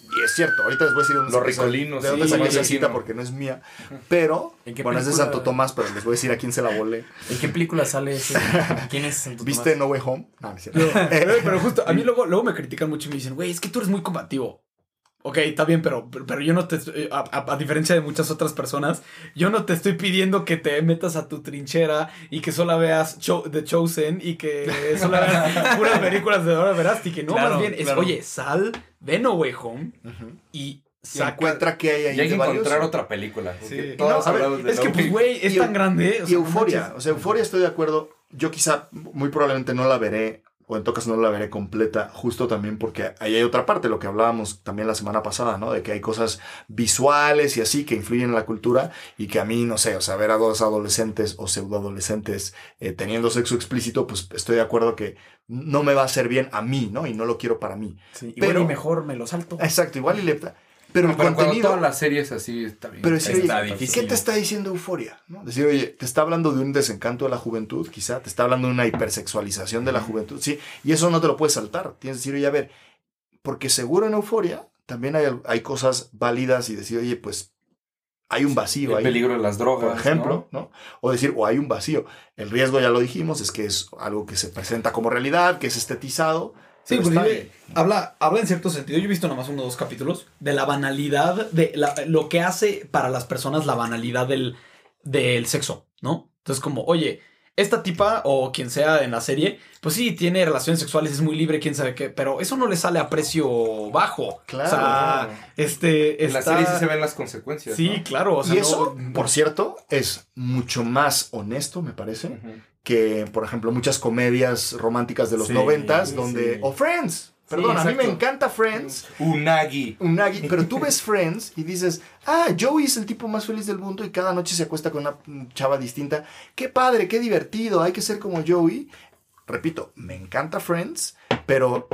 Y es cierto, ahorita les voy a decir dónde Los ricolinos, de dónde sí, saqué esa cita porque no es mía, pero, ¿En qué bueno, es de? Santo Tomás, pero les voy a decir a quién se la volé. ¿En qué película sale ese? ¿Quién es Santo ¿Viste Tomás? No Way Home? No, no es cierto. No, pero, pero justo, a mí luego, luego me critican mucho y me dicen, güey, es que tú eres muy combativo. Ok, está bien, pero, pero, yo no te estoy- a, a- a diferencia de muchas otras personas, yo no te estoy pidiendo que te metas a tu trinchera y que solo veas Cho- The Chosen y que solo veas puras películas de Dora Verástegui. No, Claro, más bien es, claro. oye, sal, ve No Way Home Ujú. y Y saca... encuentra qué hay ahí Y hay que encontrar otra película. Sí. no, a ver, Es que, No pues, güey, es Y- tan grande. o Y sea, no Euforia, o sea, Euforia estoy de acuerdo. Yo quizá, muy probablemente no la veré, o en todo caso no la veré completa, justo también porque ahí hay otra parte, lo que hablábamos también la semana pasada, ¿no? De que hay cosas visuales y así que influyen en la cultura y que a mí, no sé, o sea, ver a dos adolescentes o pseudoadolescentes eh, teniendo sexo explícito, pues estoy de acuerdo que no me va a hacer bien a mí, ¿no? Y no lo quiero para mí. Sí, igual Pero- y mejor me lo salto. Exacto, igual y le... Pero el Pero contenido. todas las series así está bien. Pero decir, Está oye, difícil. ¿qué te está diciendo euforia? ¿no? Decir, oye, te está hablando de un desencanto de la juventud, quizá, te está hablando de una hipersexualización de la juventud, sí, y eso no te lo puedes saltar. Tienes que decir, oye, a ver, porque seguro en euforia también hay, hay cosas válidas y decir, oye, pues hay un vacío el ahí. peligro de las drogas. Por ejemplo, ¿no? O decir, o hay un vacío. El riesgo, ya lo dijimos, es que es algo que se presenta como realidad, que es estetizado. Sí, pero inclusive habla, habla en cierto sentido. Yo he visto nomás uno o dos capítulos de la banalidad, de la- lo que hace para las personas la banalidad del, del sexo, ¿no? Entonces, como, oye, esta tipa o quien sea en la serie, pues sí, tiene relaciones sexuales, es muy libre, quién sabe qué, pero eso no le sale a precio bajo. Claro. O sea, este. En la está- serie sí se ven las consecuencias. Sí, ¿no? claro. O sea, y no- eso, por cierto, es mucho más honesto, me parece, que, por ejemplo, muchas comedias románticas de los Sí, noventas, sí. donde... O Friends. Perdón, a mí me encanta Friends. Unagi. Unagi, pero tú ves Friends y dices, ah, Joey es el tipo más feliz del mundo y cada noche se acuesta con una chava distinta. Qué padre, qué divertido, hay que ser como Joey. Repito, me encanta Friends, pero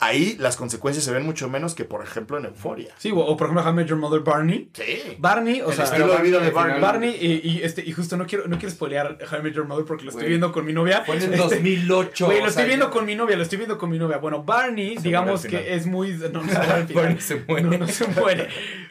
ahí las consecuencias se ven mucho menos que, por ejemplo, en Euphoria. Sí, o, o por ejemplo, How I Met Your Mother Barney. Sí. Barney, o El sea, estilo de vida de Barney. Barney y, y, este, y justo no quiero, no quiero spoilear How I Met Your Mother porque lo estoy Güey. viendo con mi novia. Fue en el Este, 2008. Güey, lo estoy sea, viendo ya- con mi novia, lo estoy viendo con mi novia. Bueno, Barney, Se digamos que es muy. No, no se muere. Barney se muere. No, no se muere.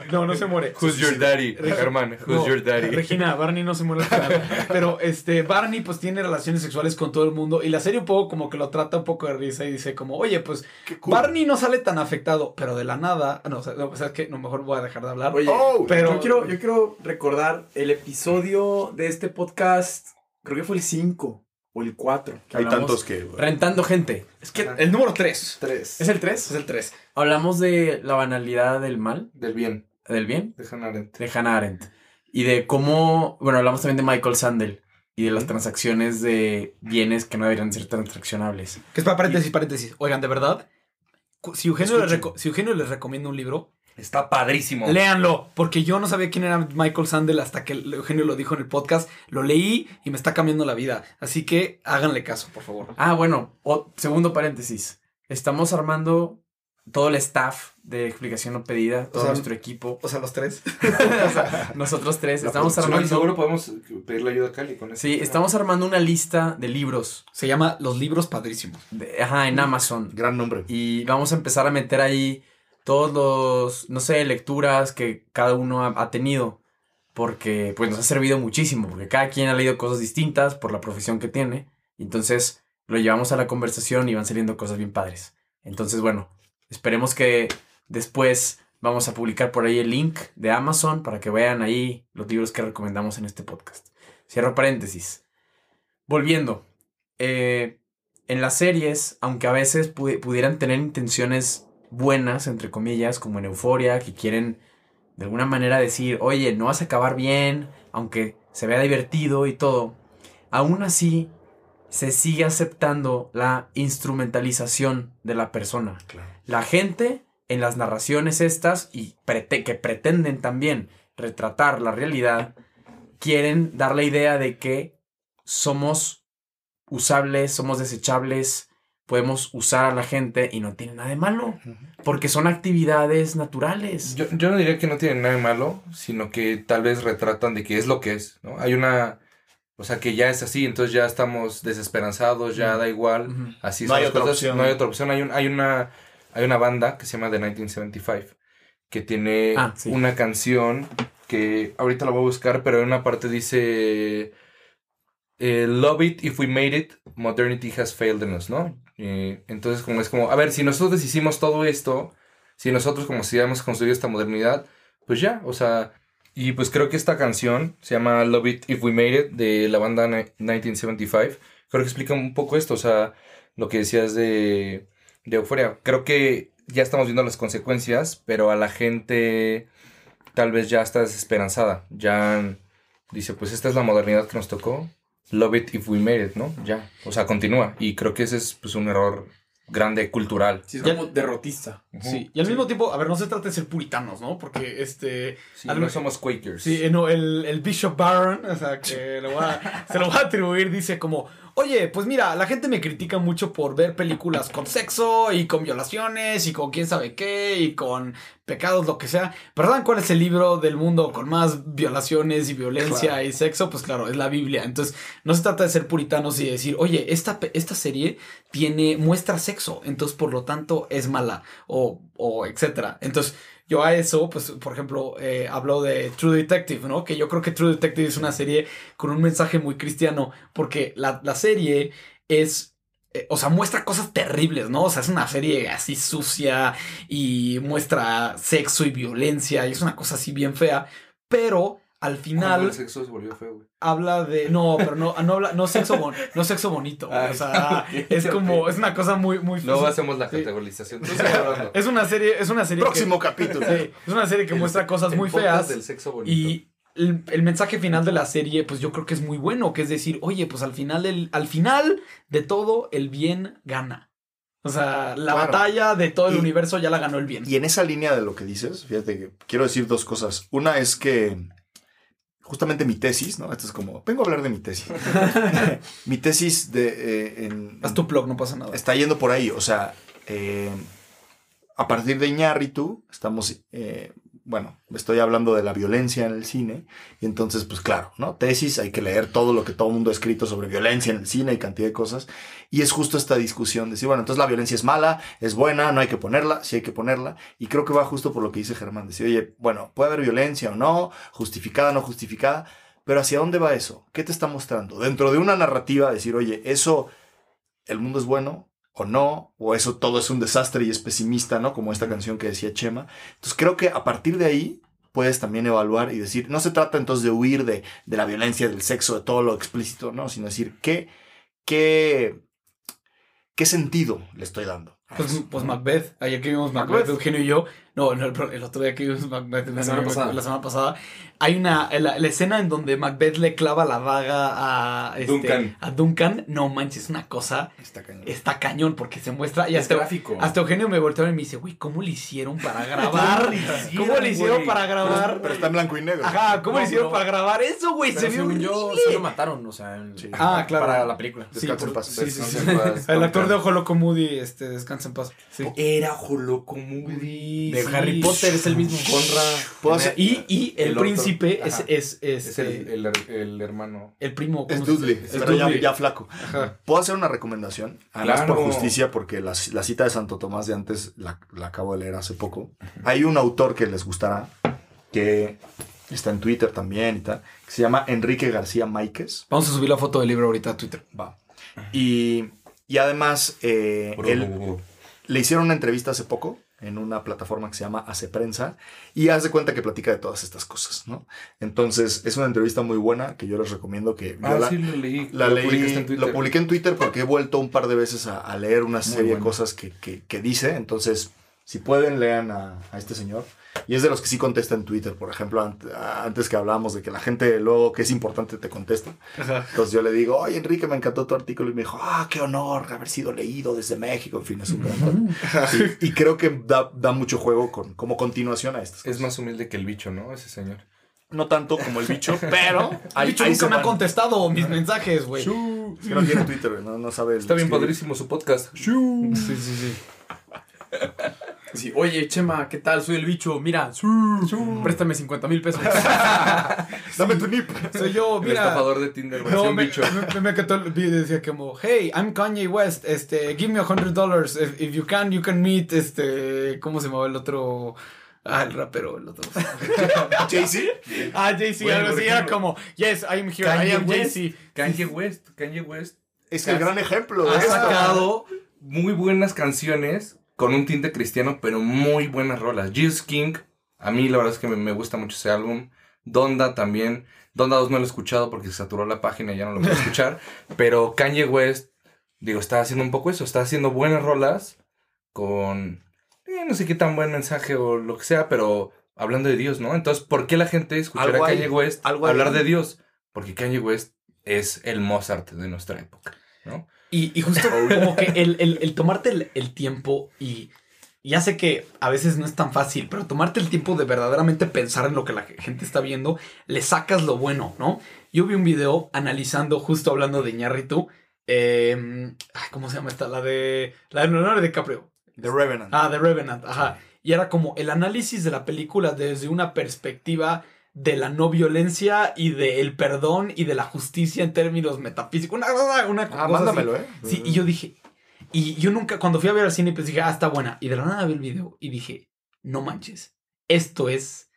No, no se muere. Who's your daddy? Herman, who's No, your daddy? Regina, Barney no se muere. Pero este, Barney pues tiene relaciones sexuales con todo el mundo. Y la serie un poco como que lo trata un poco de risa y dice como, oye, pues cool. Barney no sale tan afectado, pero de la nada. No, o sea, no, ¿sabes qué? No, mejor voy a dejar de hablar. Oye, Oh, pero- yo, quiero, yo quiero recordar el episodio de este podcast, creo que fue el 5 o el 4. Hay tantos que... Rentando gente. es que el número 3. Tres. ¿Es el 3? Es el 3. Hablamos de la banalidad del mal, Del bien. Del bien, De Hannah Arendt. de Hannah Arendt. Y de cómo, bueno, hablamos también de Michael Sandel y de las transacciones de bienes que no deberían ser transaccionables. Que es para paréntesis, paréntesis. Oigan, de verdad, si Eugenio, les, si Eugenio les recomienda un libro, Está padrísimo. léanlo. Porque yo no sabía quién era Michael Sandel hasta que Eugenio lo dijo en el podcast. Lo leí y me está cambiando la vida. Así que háganle caso, por favor. Ah, bueno, o- segundo paréntesis. Estamos armando todo el staff de explicación no pedida, todo sea, nuestro equipo. O sea, los tres. O sea, nosotros tres. La Estamos armando. seguro podemos pedirle ayuda a Cali con eso. Sí, estamos armando una lista de libros. Se llama Los Libros Padrísimos. de- ajá, en Amazon. Gran nombre. Y vamos a empezar a meter ahí todos los, no sé, lecturas que cada uno ha, ha tenido. Porque pues nos ha servido muchísimo. Porque cada quien ha leído cosas distintas por la profesión que tiene. Y entonces lo llevamos a la conversación y van saliendo cosas bien padres. Entonces, bueno, esperemos que después vamos a publicar por ahí el link de Amazon para que vean ahí los libros que recomendamos en este podcast. Cierro paréntesis. Volviendo. eh, en las series, aunque a veces pu- pudieran tener intenciones buenas, entre comillas, como en Euforia, que quieren de alguna manera decir, oye, no vas a acabar bien, aunque se vea divertido y todo, aún así se sigue aceptando la instrumentalización de la persona. Claro. La gente en las narraciones estas y prete- que pretenden también retratar la realidad, quieren dar la idea de que somos usables, somos desechables, podemos usar a la gente y no tiene nada de malo, porque son actividades naturales. Yo, yo no diría que no tienen nada de malo, sino que tal vez retratan de que es lo que es, ¿no? Hay una... O sea, que ya es así, entonces ya estamos desesperanzados, ya da igual. Así No son hay las otra cosas, opción. No hay otra opción. Hay, un, hay, una, hay una banda que se llama The 1975 que tiene Ah, sí. una canción que ahorita la voy a buscar, pero en una parte dice eh, Love it if we made it, modernity has failed in us, ¿no? Eh, entonces como es como, a ver, si nosotros hicimos todo esto, si nosotros como si hemos construido esta modernidad, pues ya, o sea, y pues creo que esta canción se llama Love It If We Made It de la banda Ni- 1975. Creo que explica un poco esto, o sea, lo que decías de, de Euforia. Creo que ya estamos viendo las consecuencias, pero a la gente tal vez ya está desesperanzada. Ya dice, pues esta es la modernidad que nos tocó. Love It If We Made It, ¿no? Ya, o sea, continúa. Y creo que ese es pues un error grande cultural. Sí, es Ya- como derrotista. Sí. Y al mismo tiempo, a ver, no se trata de ser puritanos, ¿no? Porque este. Sí, algo- no somos Quakers. Sí, eh, no, el, el Bishop Barron, o sea, que lo voy a- se lo voy a atribuir, dice como, oye, pues mira, la gente me critica mucho por ver películas con sexo y con violaciones y con quién sabe qué y con pecados, lo que sea. Pero ¿saben cuál es el libro del mundo con más violaciones y violencia y sexo? Pues claro, es la Biblia. Entonces, no se trata de ser puritanos y decir, oye, esta, esta serie tiene, muestra sexo, entonces por lo tanto es mala o, o etcétera. Entonces, yo a eso, pues, por ejemplo, eh, hablo de True Detective, ¿no? Que yo creo que True Detective es una serie con un mensaje muy cristiano, porque la, la serie es... eh, o sea, muestra cosas terribles, ¿no? O sea, es una serie así sucia y muestra sexo y violencia y es una cosa así bien fea, pero al Cuando final el sexo se volvió feo, güey. habla de no, pero no no habla no sexo bon- no sexo bonito, Ah, o sea, es como es una cosa muy muy Luego fácil. hacemos la Sí. categorización. Hablando. Es una serie es una serie Próximo que, capítulo. sí, es una serie que El- muestra cosas el muy feas del sexo bonito. y el, el mensaje final de la serie, pues yo creo que es muy bueno, que es decir, oye, pues al final, el, al final de todo, el bien gana. O sea, la Claro. batalla de todo el Y- universo ya la ganó el bien. Y en esa línea de lo que dices, fíjate que quiero decir dos cosas. Una es que justamente mi tesis, ¿no? Esto es como, vengo a hablar de mi tesis. mi tesis de, eh, en, Haz tu blog, no pasa nada. está yendo por ahí. O sea, eh, a partir de Iñárritu, estamos, eh, bueno, estoy hablando de la violencia en el cine. Y entonces, pues claro, ¿no? Tesis, hay que leer todo lo que todo el mundo ha escrito sobre violencia en el cine y cantidad de cosas. Y es justo esta discusión de decir, bueno, entonces la violencia es mala, es buena, no hay que ponerla, sí hay que ponerla. Y creo que va justo por lo que dice Germán. Decir, oye, bueno, puede haber violencia o no, justificada o no justificada. Pero ¿hacia dónde va eso? ¿Qué te está mostrando? Dentro de una narrativa, decir, oye, eso, el mundo es bueno o no, o eso todo es un desastre y es pesimista, ¿no? Como esta canción que decía Chema. Entonces creo que a partir de ahí puedes también evaluar y decir, no se trata entonces de huir de, de la violencia, del sexo, de todo lo explícito, ¿no? Sino decir, ¿qué, qué, qué sentido le estoy dando? Pues, pues. Macbeth, ayer que vimos Macbeth, Macbeth. Eugenio y yo, no, no, el, otro día que vimos Macbeth, La semana pasada. la semana pasada, hay una, la, la escena en donde Macbeth le clava la daga a, este, Duncan. a Duncan, no manches, es una cosa, Está cañón. está cañón porque se muestra, y Es hasta, gráfico. hasta Eugenio me volteó y me dice, güey, ¿cómo le hicieron para grabar? ¿Cómo le hicieron, para grabar? Pero está en blanco y negro. Ajá, ¿cómo No, le hicieron para grabar eso, güey? Se vio yo, sí lo mataron, o sea, en- Sí. Ah, claro. para la película. Sí, Descansa en paz. sí, sí, sí. Descansa en paz, El actor de. Ojo Loco Moody, este, descansa en paz. Sí. Era Joloco Moody. De sí. Harry Potter es el mismo. Conra. ¿Puedo hacer- Y, y el, príncipe es, es, es, Es el, este, el, her- el hermano. el primo. Es ¿cómo se Dudley? Es pero ya, Dudley. ya flaco. Ajá. ¿Puedo hacer una recomendación? Además, Claro. por justicia, porque la, la cita de Santo Tomás de antes la, la acabo de leer hace poco. Hay un autor que les gustará, que está en Twitter también y tal, que se llama Enrique García Máquez. Vamos a subir la foto del libro ahorita a Twitter. Va. Y, y además, eh, él, le hicieron una entrevista hace poco en una plataforma que se llama Hace Prensa y haz de cuenta que platica de todas estas cosas, ¿no? Entonces, es una entrevista muy buena que yo les recomiendo que... yo Ah, la- sí, lo leí. la Lo leí, en Twitter. lo publiqué en Twitter porque he vuelto un par de veces a, a leer una serie de cosas que, que- que dice. Entonces, si pueden, lean a, a este señor. Y es de los que sí contesta en Twitter. Por ejemplo, ant- antes que hablábamos de que la gente luego que es importante te contesta. Entonces yo le digo, oye Enrique, me encantó tu artículo. Y me dijo, ah, qué honor haber sido leído desde México. En fin, es un gran y, y creo que da, da mucho juego con, como continuación a estas cosas. Es más humilde que el bicho, ¿no? Ese señor. No tanto como el bicho, pero... El bicho nunca me ha contestado mis mensajes, güey. Es que no tiene Twitter, no sabe. Está bien escribir. padrísimo su podcast. sí, sí. Sí, oye, Chema, ¿qué tal? Soy el bicho. Mira, préstame 50 mil pesos. Dame tu nip. Soy yo, El mira. estafador de Tinder, No, versión me, bicho. me, me el video, decía como, hey, I'm Kanye West, este, give me a hundred dollars, if, if you can, you can meet, este, ¿cómo se llamaba el otro? Ah, el rapero, el otro. Jay-Z. ah, Jay-Z, Bueno, algo así, era como, yes, I'm here, I Kanye am West. Jay-Z. Kanye West. Kanye West Es el gran ejemplo ha esto. sacado muy buenas canciones con un tinte cristiano, pero muy buenas rolas. Jesus King, a mí la verdad es que me, me gusta mucho ese álbum. Donda también. Donda 2 no lo he escuchado porque se saturó la página y ya no lo puedo escuchar. pero Kanye West, digo, está haciendo un poco eso. Está haciendo buenas rolas con eh, no sé qué tan buen mensaje o lo que sea, pero hablando de Dios, ¿no? Entonces, ¿por qué la gente escuchará a Kanye West hablar de Dios? Porque Kanye West es el Mozart de nuestra época, ¿no? Y, y justo como que el, el- el tomarte el, el tiempo y ya sé que a veces no es tan fácil, pero tomarte el tiempo de verdaderamente pensar en lo que la gente está viendo, le sacas lo bueno, ¿no? Yo vi un video analizando, justo hablando de Ñarritu, eh, ay, ¿cómo se llama esta? La de. La de Leonardo DiCaprio. The Revenant. Ah, The Revenant, ajá. Y era como el análisis de la película desde una perspectiva de la no violencia y del perdón y de la justicia en términos metafísicos. Una, una, una Ah, cosa así. mándamelo, ¿eh? Sí, y yo dije, y yo nunca, cuando fui a ver al cine, pues dije, ah, está buena. Y de la nada vi el video y dije, no manches, esto es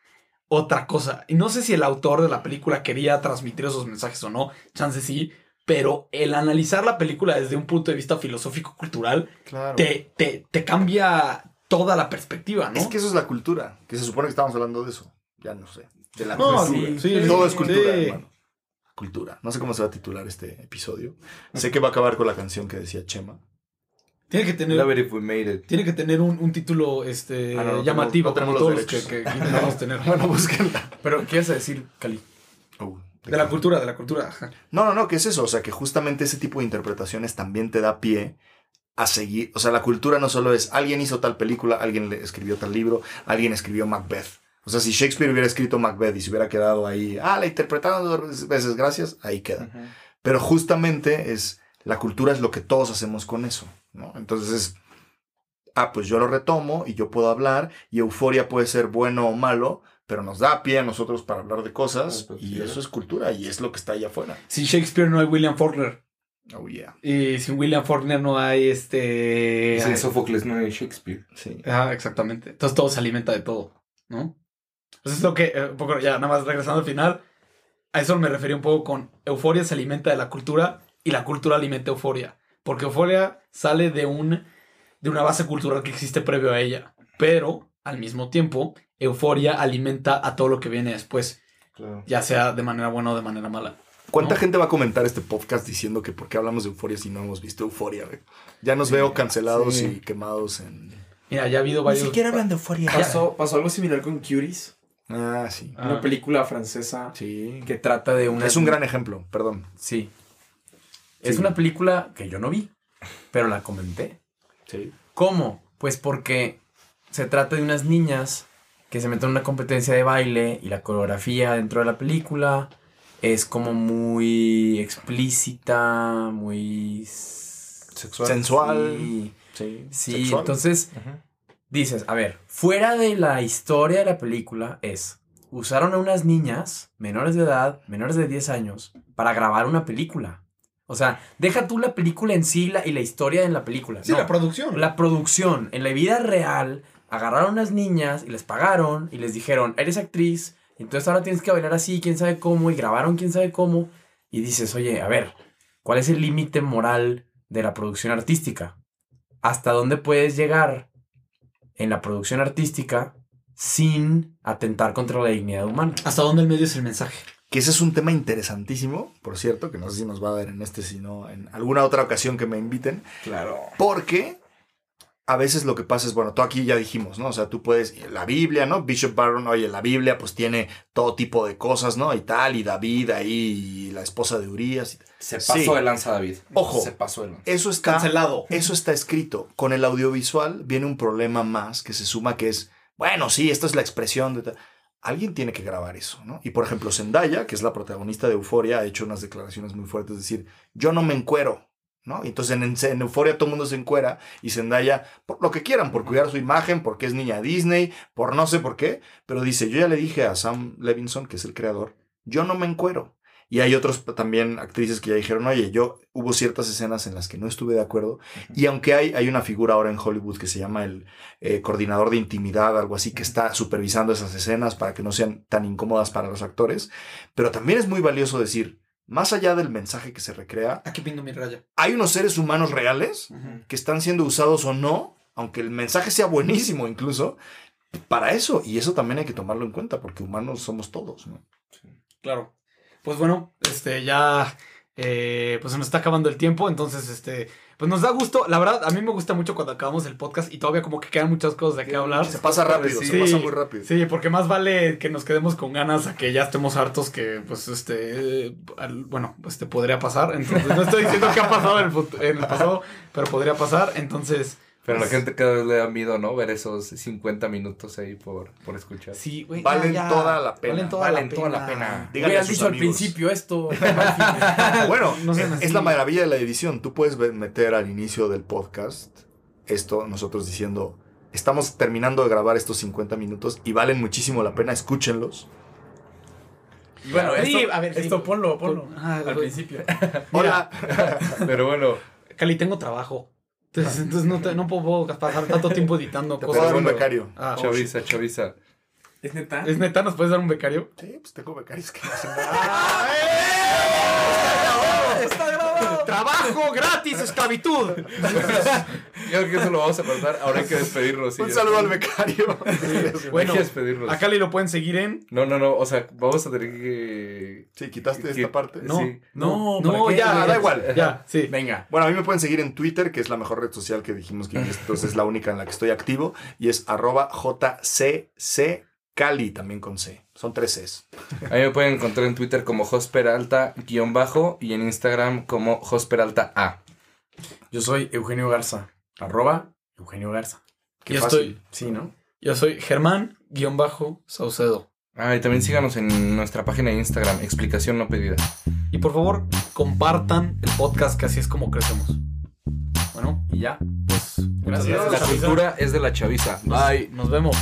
otra cosa. Y no sé si el autor de la película quería transmitir esos mensajes o no, chance sí, pero el analizar la película desde un punto de vista filosófico-cultural Claro. te, te, te cambia toda la perspectiva, ¿no? Es que eso es la cultura, que se supone que estamos hablando de eso. Ya no sé. De la No, cultura. sí, sí, Todo sí, es cultura, sí. hermano. Cultura. No sé cómo se va a titular este episodio. Sé que va a acabar con la canción que decía Chema. Tiene que tener, Love it if we made it. tiene que tener un, un título este, Ah, no, no llamativo, tenemos- no como tenemos todos los los que, que intentamos tener. Bueno, búsquenla. Pero, ¿qué ibas a decir, Cali? Oh, De la cultura, de la cultura. ajá. No, no, no, ¿qué es eso? O sea, que justamente ese tipo de interpretaciones también te da pie a seguir. O sea, la cultura no solo es alguien hizo tal película, alguien le escribió tal libro, alguien escribió Macbeth. O sea, si Shakespeare hubiera escrito Macbeth y se hubiera quedado ahí, ah, la interpretaron dos veces, gracias, ahí queda. Pero justamente es, la cultura es lo que todos hacemos con eso, ¿no? Entonces es, ah, pues yo lo retomo y yo puedo hablar y euforia puede ser bueno o malo, pero nos da pie a nosotros para hablar de cosas Ah, pues, y sí. eso es cultura y es lo que está allá afuera. Sin Shakespeare no hay William Faulkner. Oh, yeah. Y sin William Faulkner no hay este. Sin Sófocles no hay Shakespeare. Sí. Ah, exactamente. Entonces todo se alimenta de todo, ¿no? Entonces es lo que, eh, un poco, ya nada más regresando al final, a eso me refería un poco con euforia se alimenta de la cultura y la cultura alimenta euforia. Porque euforia sale de, un, de una base cultural que existe previo a ella. Pero, al mismo tiempo, euforia alimenta a todo lo que viene después, Claro. ya sea de manera buena o de manera mala. ¿Cuánta ¿No? gente va a comentar este podcast diciendo que por qué hablamos de euforia si no hemos visto euforia? güey? Ya nos veo cancelados sí. y quemados en... Mira, ya ha habido varios... de euforia. Pasó, pasó algo similar con Curies, Ah, sí. Ah. una película francesa Sí. que trata de una... Es un gran ejemplo, perdón. Sí. Es una película que yo no vi, pero la comenté. Sí. ¿Cómo? Pues porque se trata de unas niñas que se meten en una competencia de baile y la coreografía dentro de la película es como muy explícita, muy Sexual. Sensual. Sí, Sí. sí, Sexual. entonces dices, a ver, fuera de la historia de la película es, usaron a unas niñas menores de edad, menores de 10 años, para grabar una película. O sea, deja tú la película en sí la- y la historia en la película. Sí, no. la producción. La producción, en la vida real, agarraron a unas niñas y les pagaron y les dijeron, eres actriz, entonces ahora tienes que bailar así, quién sabe cómo, y grabaron quién sabe cómo. Y dices, oye, a ver, ¿cuál es el límite moral de la producción artística? ¿Hasta dónde puedes llegar en la producción artística sin atentar contra la dignidad humana? ¿Hasta dónde el medio es el mensaje? Que ese es un tema interesantísimo, por cierto, que no sé si nos va a ver en este, sino en alguna otra ocasión que me inviten. Claro. Porque a veces lo que pasa es, bueno, tú aquí ya dijimos, ¿no? O sea, tú puedes, la Biblia, ¿no? Bishop Barron, oye, la Biblia pues tiene todo tipo de cosas, ¿no? Y tal, y David ahí, y la esposa de Urias. Se pasó Sí. de lanza David. Ojo. Se pasó de lanza. Eso está, Cancelado. eso está escrito. Con el audiovisual viene un problema más que se suma que es, bueno, sí, esta es la expresión de tal. Alguien tiene que grabar eso, ¿no? Y por ejemplo, Zendaya, que es la protagonista de Euforia, ha hecho unas declaraciones muy fuertes, es decir, yo no me encuero, ¿no? Y Entonces en, en Euforia todo el mundo se encuera y Zendaya, por lo que quieran, por cuidar su imagen, porque es niña Disney, por no sé por qué, pero dice, yo ya le dije a Sam Levinson, que es el creador, yo no me encuero. Y hay otros también actrices que ya dijeron, oye, yo hubo ciertas escenas en las que no estuve de acuerdo. Y aunque hay, hay una figura ahora en Hollywood que se llama el eh, coordinador de intimidad, algo así, que está supervisando esas escenas para que no sean tan incómodas para los actores. Pero también es muy valioso decir, más allá del mensaje que se recrea, Aquí pinto mi raya. hay unos seres humanos reales que están siendo usados o no, aunque el mensaje sea buenísimo incluso, para eso. Y eso también hay que tomarlo en cuenta, porque humanos somos todos, ¿no? Claro. Pues bueno, este ya eh, pues se nos está acabando el tiempo, entonces este pues nos da gusto, la verdad a mí me gusta mucho cuando acabamos el podcast y todavía como que quedan muchas cosas de qué hablar. Se pasa rápido, Sí. se pasa muy rápido. Sí, porque más vale que nos quedemos con ganas a que ya estemos hartos que pues este eh, al- bueno, pues te podría pasar, entonces no estoy diciendo que ha pasado en el, fut- en el pasado, pero podría pasar, entonces Pero la Pues- gente cada vez le da miedo, ¿no? Ver esos 50 minutos ahí por, por escuchar. Sí, güey. Valen toda la pena. Valen toda, Valen la, toda pena. la pena. Díganle a sus dicho al amigos. principio esto. Bueno, No es- la maravilla de la edición. Tú puedes meter al inicio del podcast esto, nosotros diciendo, estamos terminando de grabar estos 50 minutos y valen muchísimo la pena, escúchenlos. Y bueno, Sí, esto, a ver, sí. esto ponlo, ponlo. Ah, al principio. Hola. Pero bueno, Cali, tengo trabajo. Entonces, entonces no, te- no puedo pasar tanto tiempo editando Te puedo cosas. dar un becario. Ah, chaviza, chaviza. ¿Es neta? ¿Es neta? ¿Nos puedes dar un becario? Sí, pues tengo becarios que no hacen nada. ¡Trabajo gratis, esclavitud! Yo creo que eso lo vamos a cortar. Ahora hay que despedirnos. Un saludo al becario. Bueno, Hay que despedirnos. a Cali lo pueden seguir en. No, no, no. O sea, vamos a tener que. Sí, quitaste esta parte. No, Sí. No, no, ya, da igual. Ya, sí. Venga. Bueno, a mí me pueden seguir en Twitter, que es la mejor red social que dijimos que entonces es la única en la que estoy activo, y es arroba JCC Cali, también con C. Son tres Cs. A mí me pueden encontrar en Twitter como Josperalta-bajo y en Instagram como Josperalta A. Yo soy Eugenio Garza. Arroba Eugenio Garza. Qué Yo fácil. estoy, Sí, ¿no? yo soy Germán-Saucedo. Ah, y también síganos en nuestra página de Instagram, explicación no pedida. Y por favor, compartan el podcast, que así es como crecemos. Bueno, Y ya. pues. Gracias. muchas La cultura es de la chaviza. Bye. Nos vemos.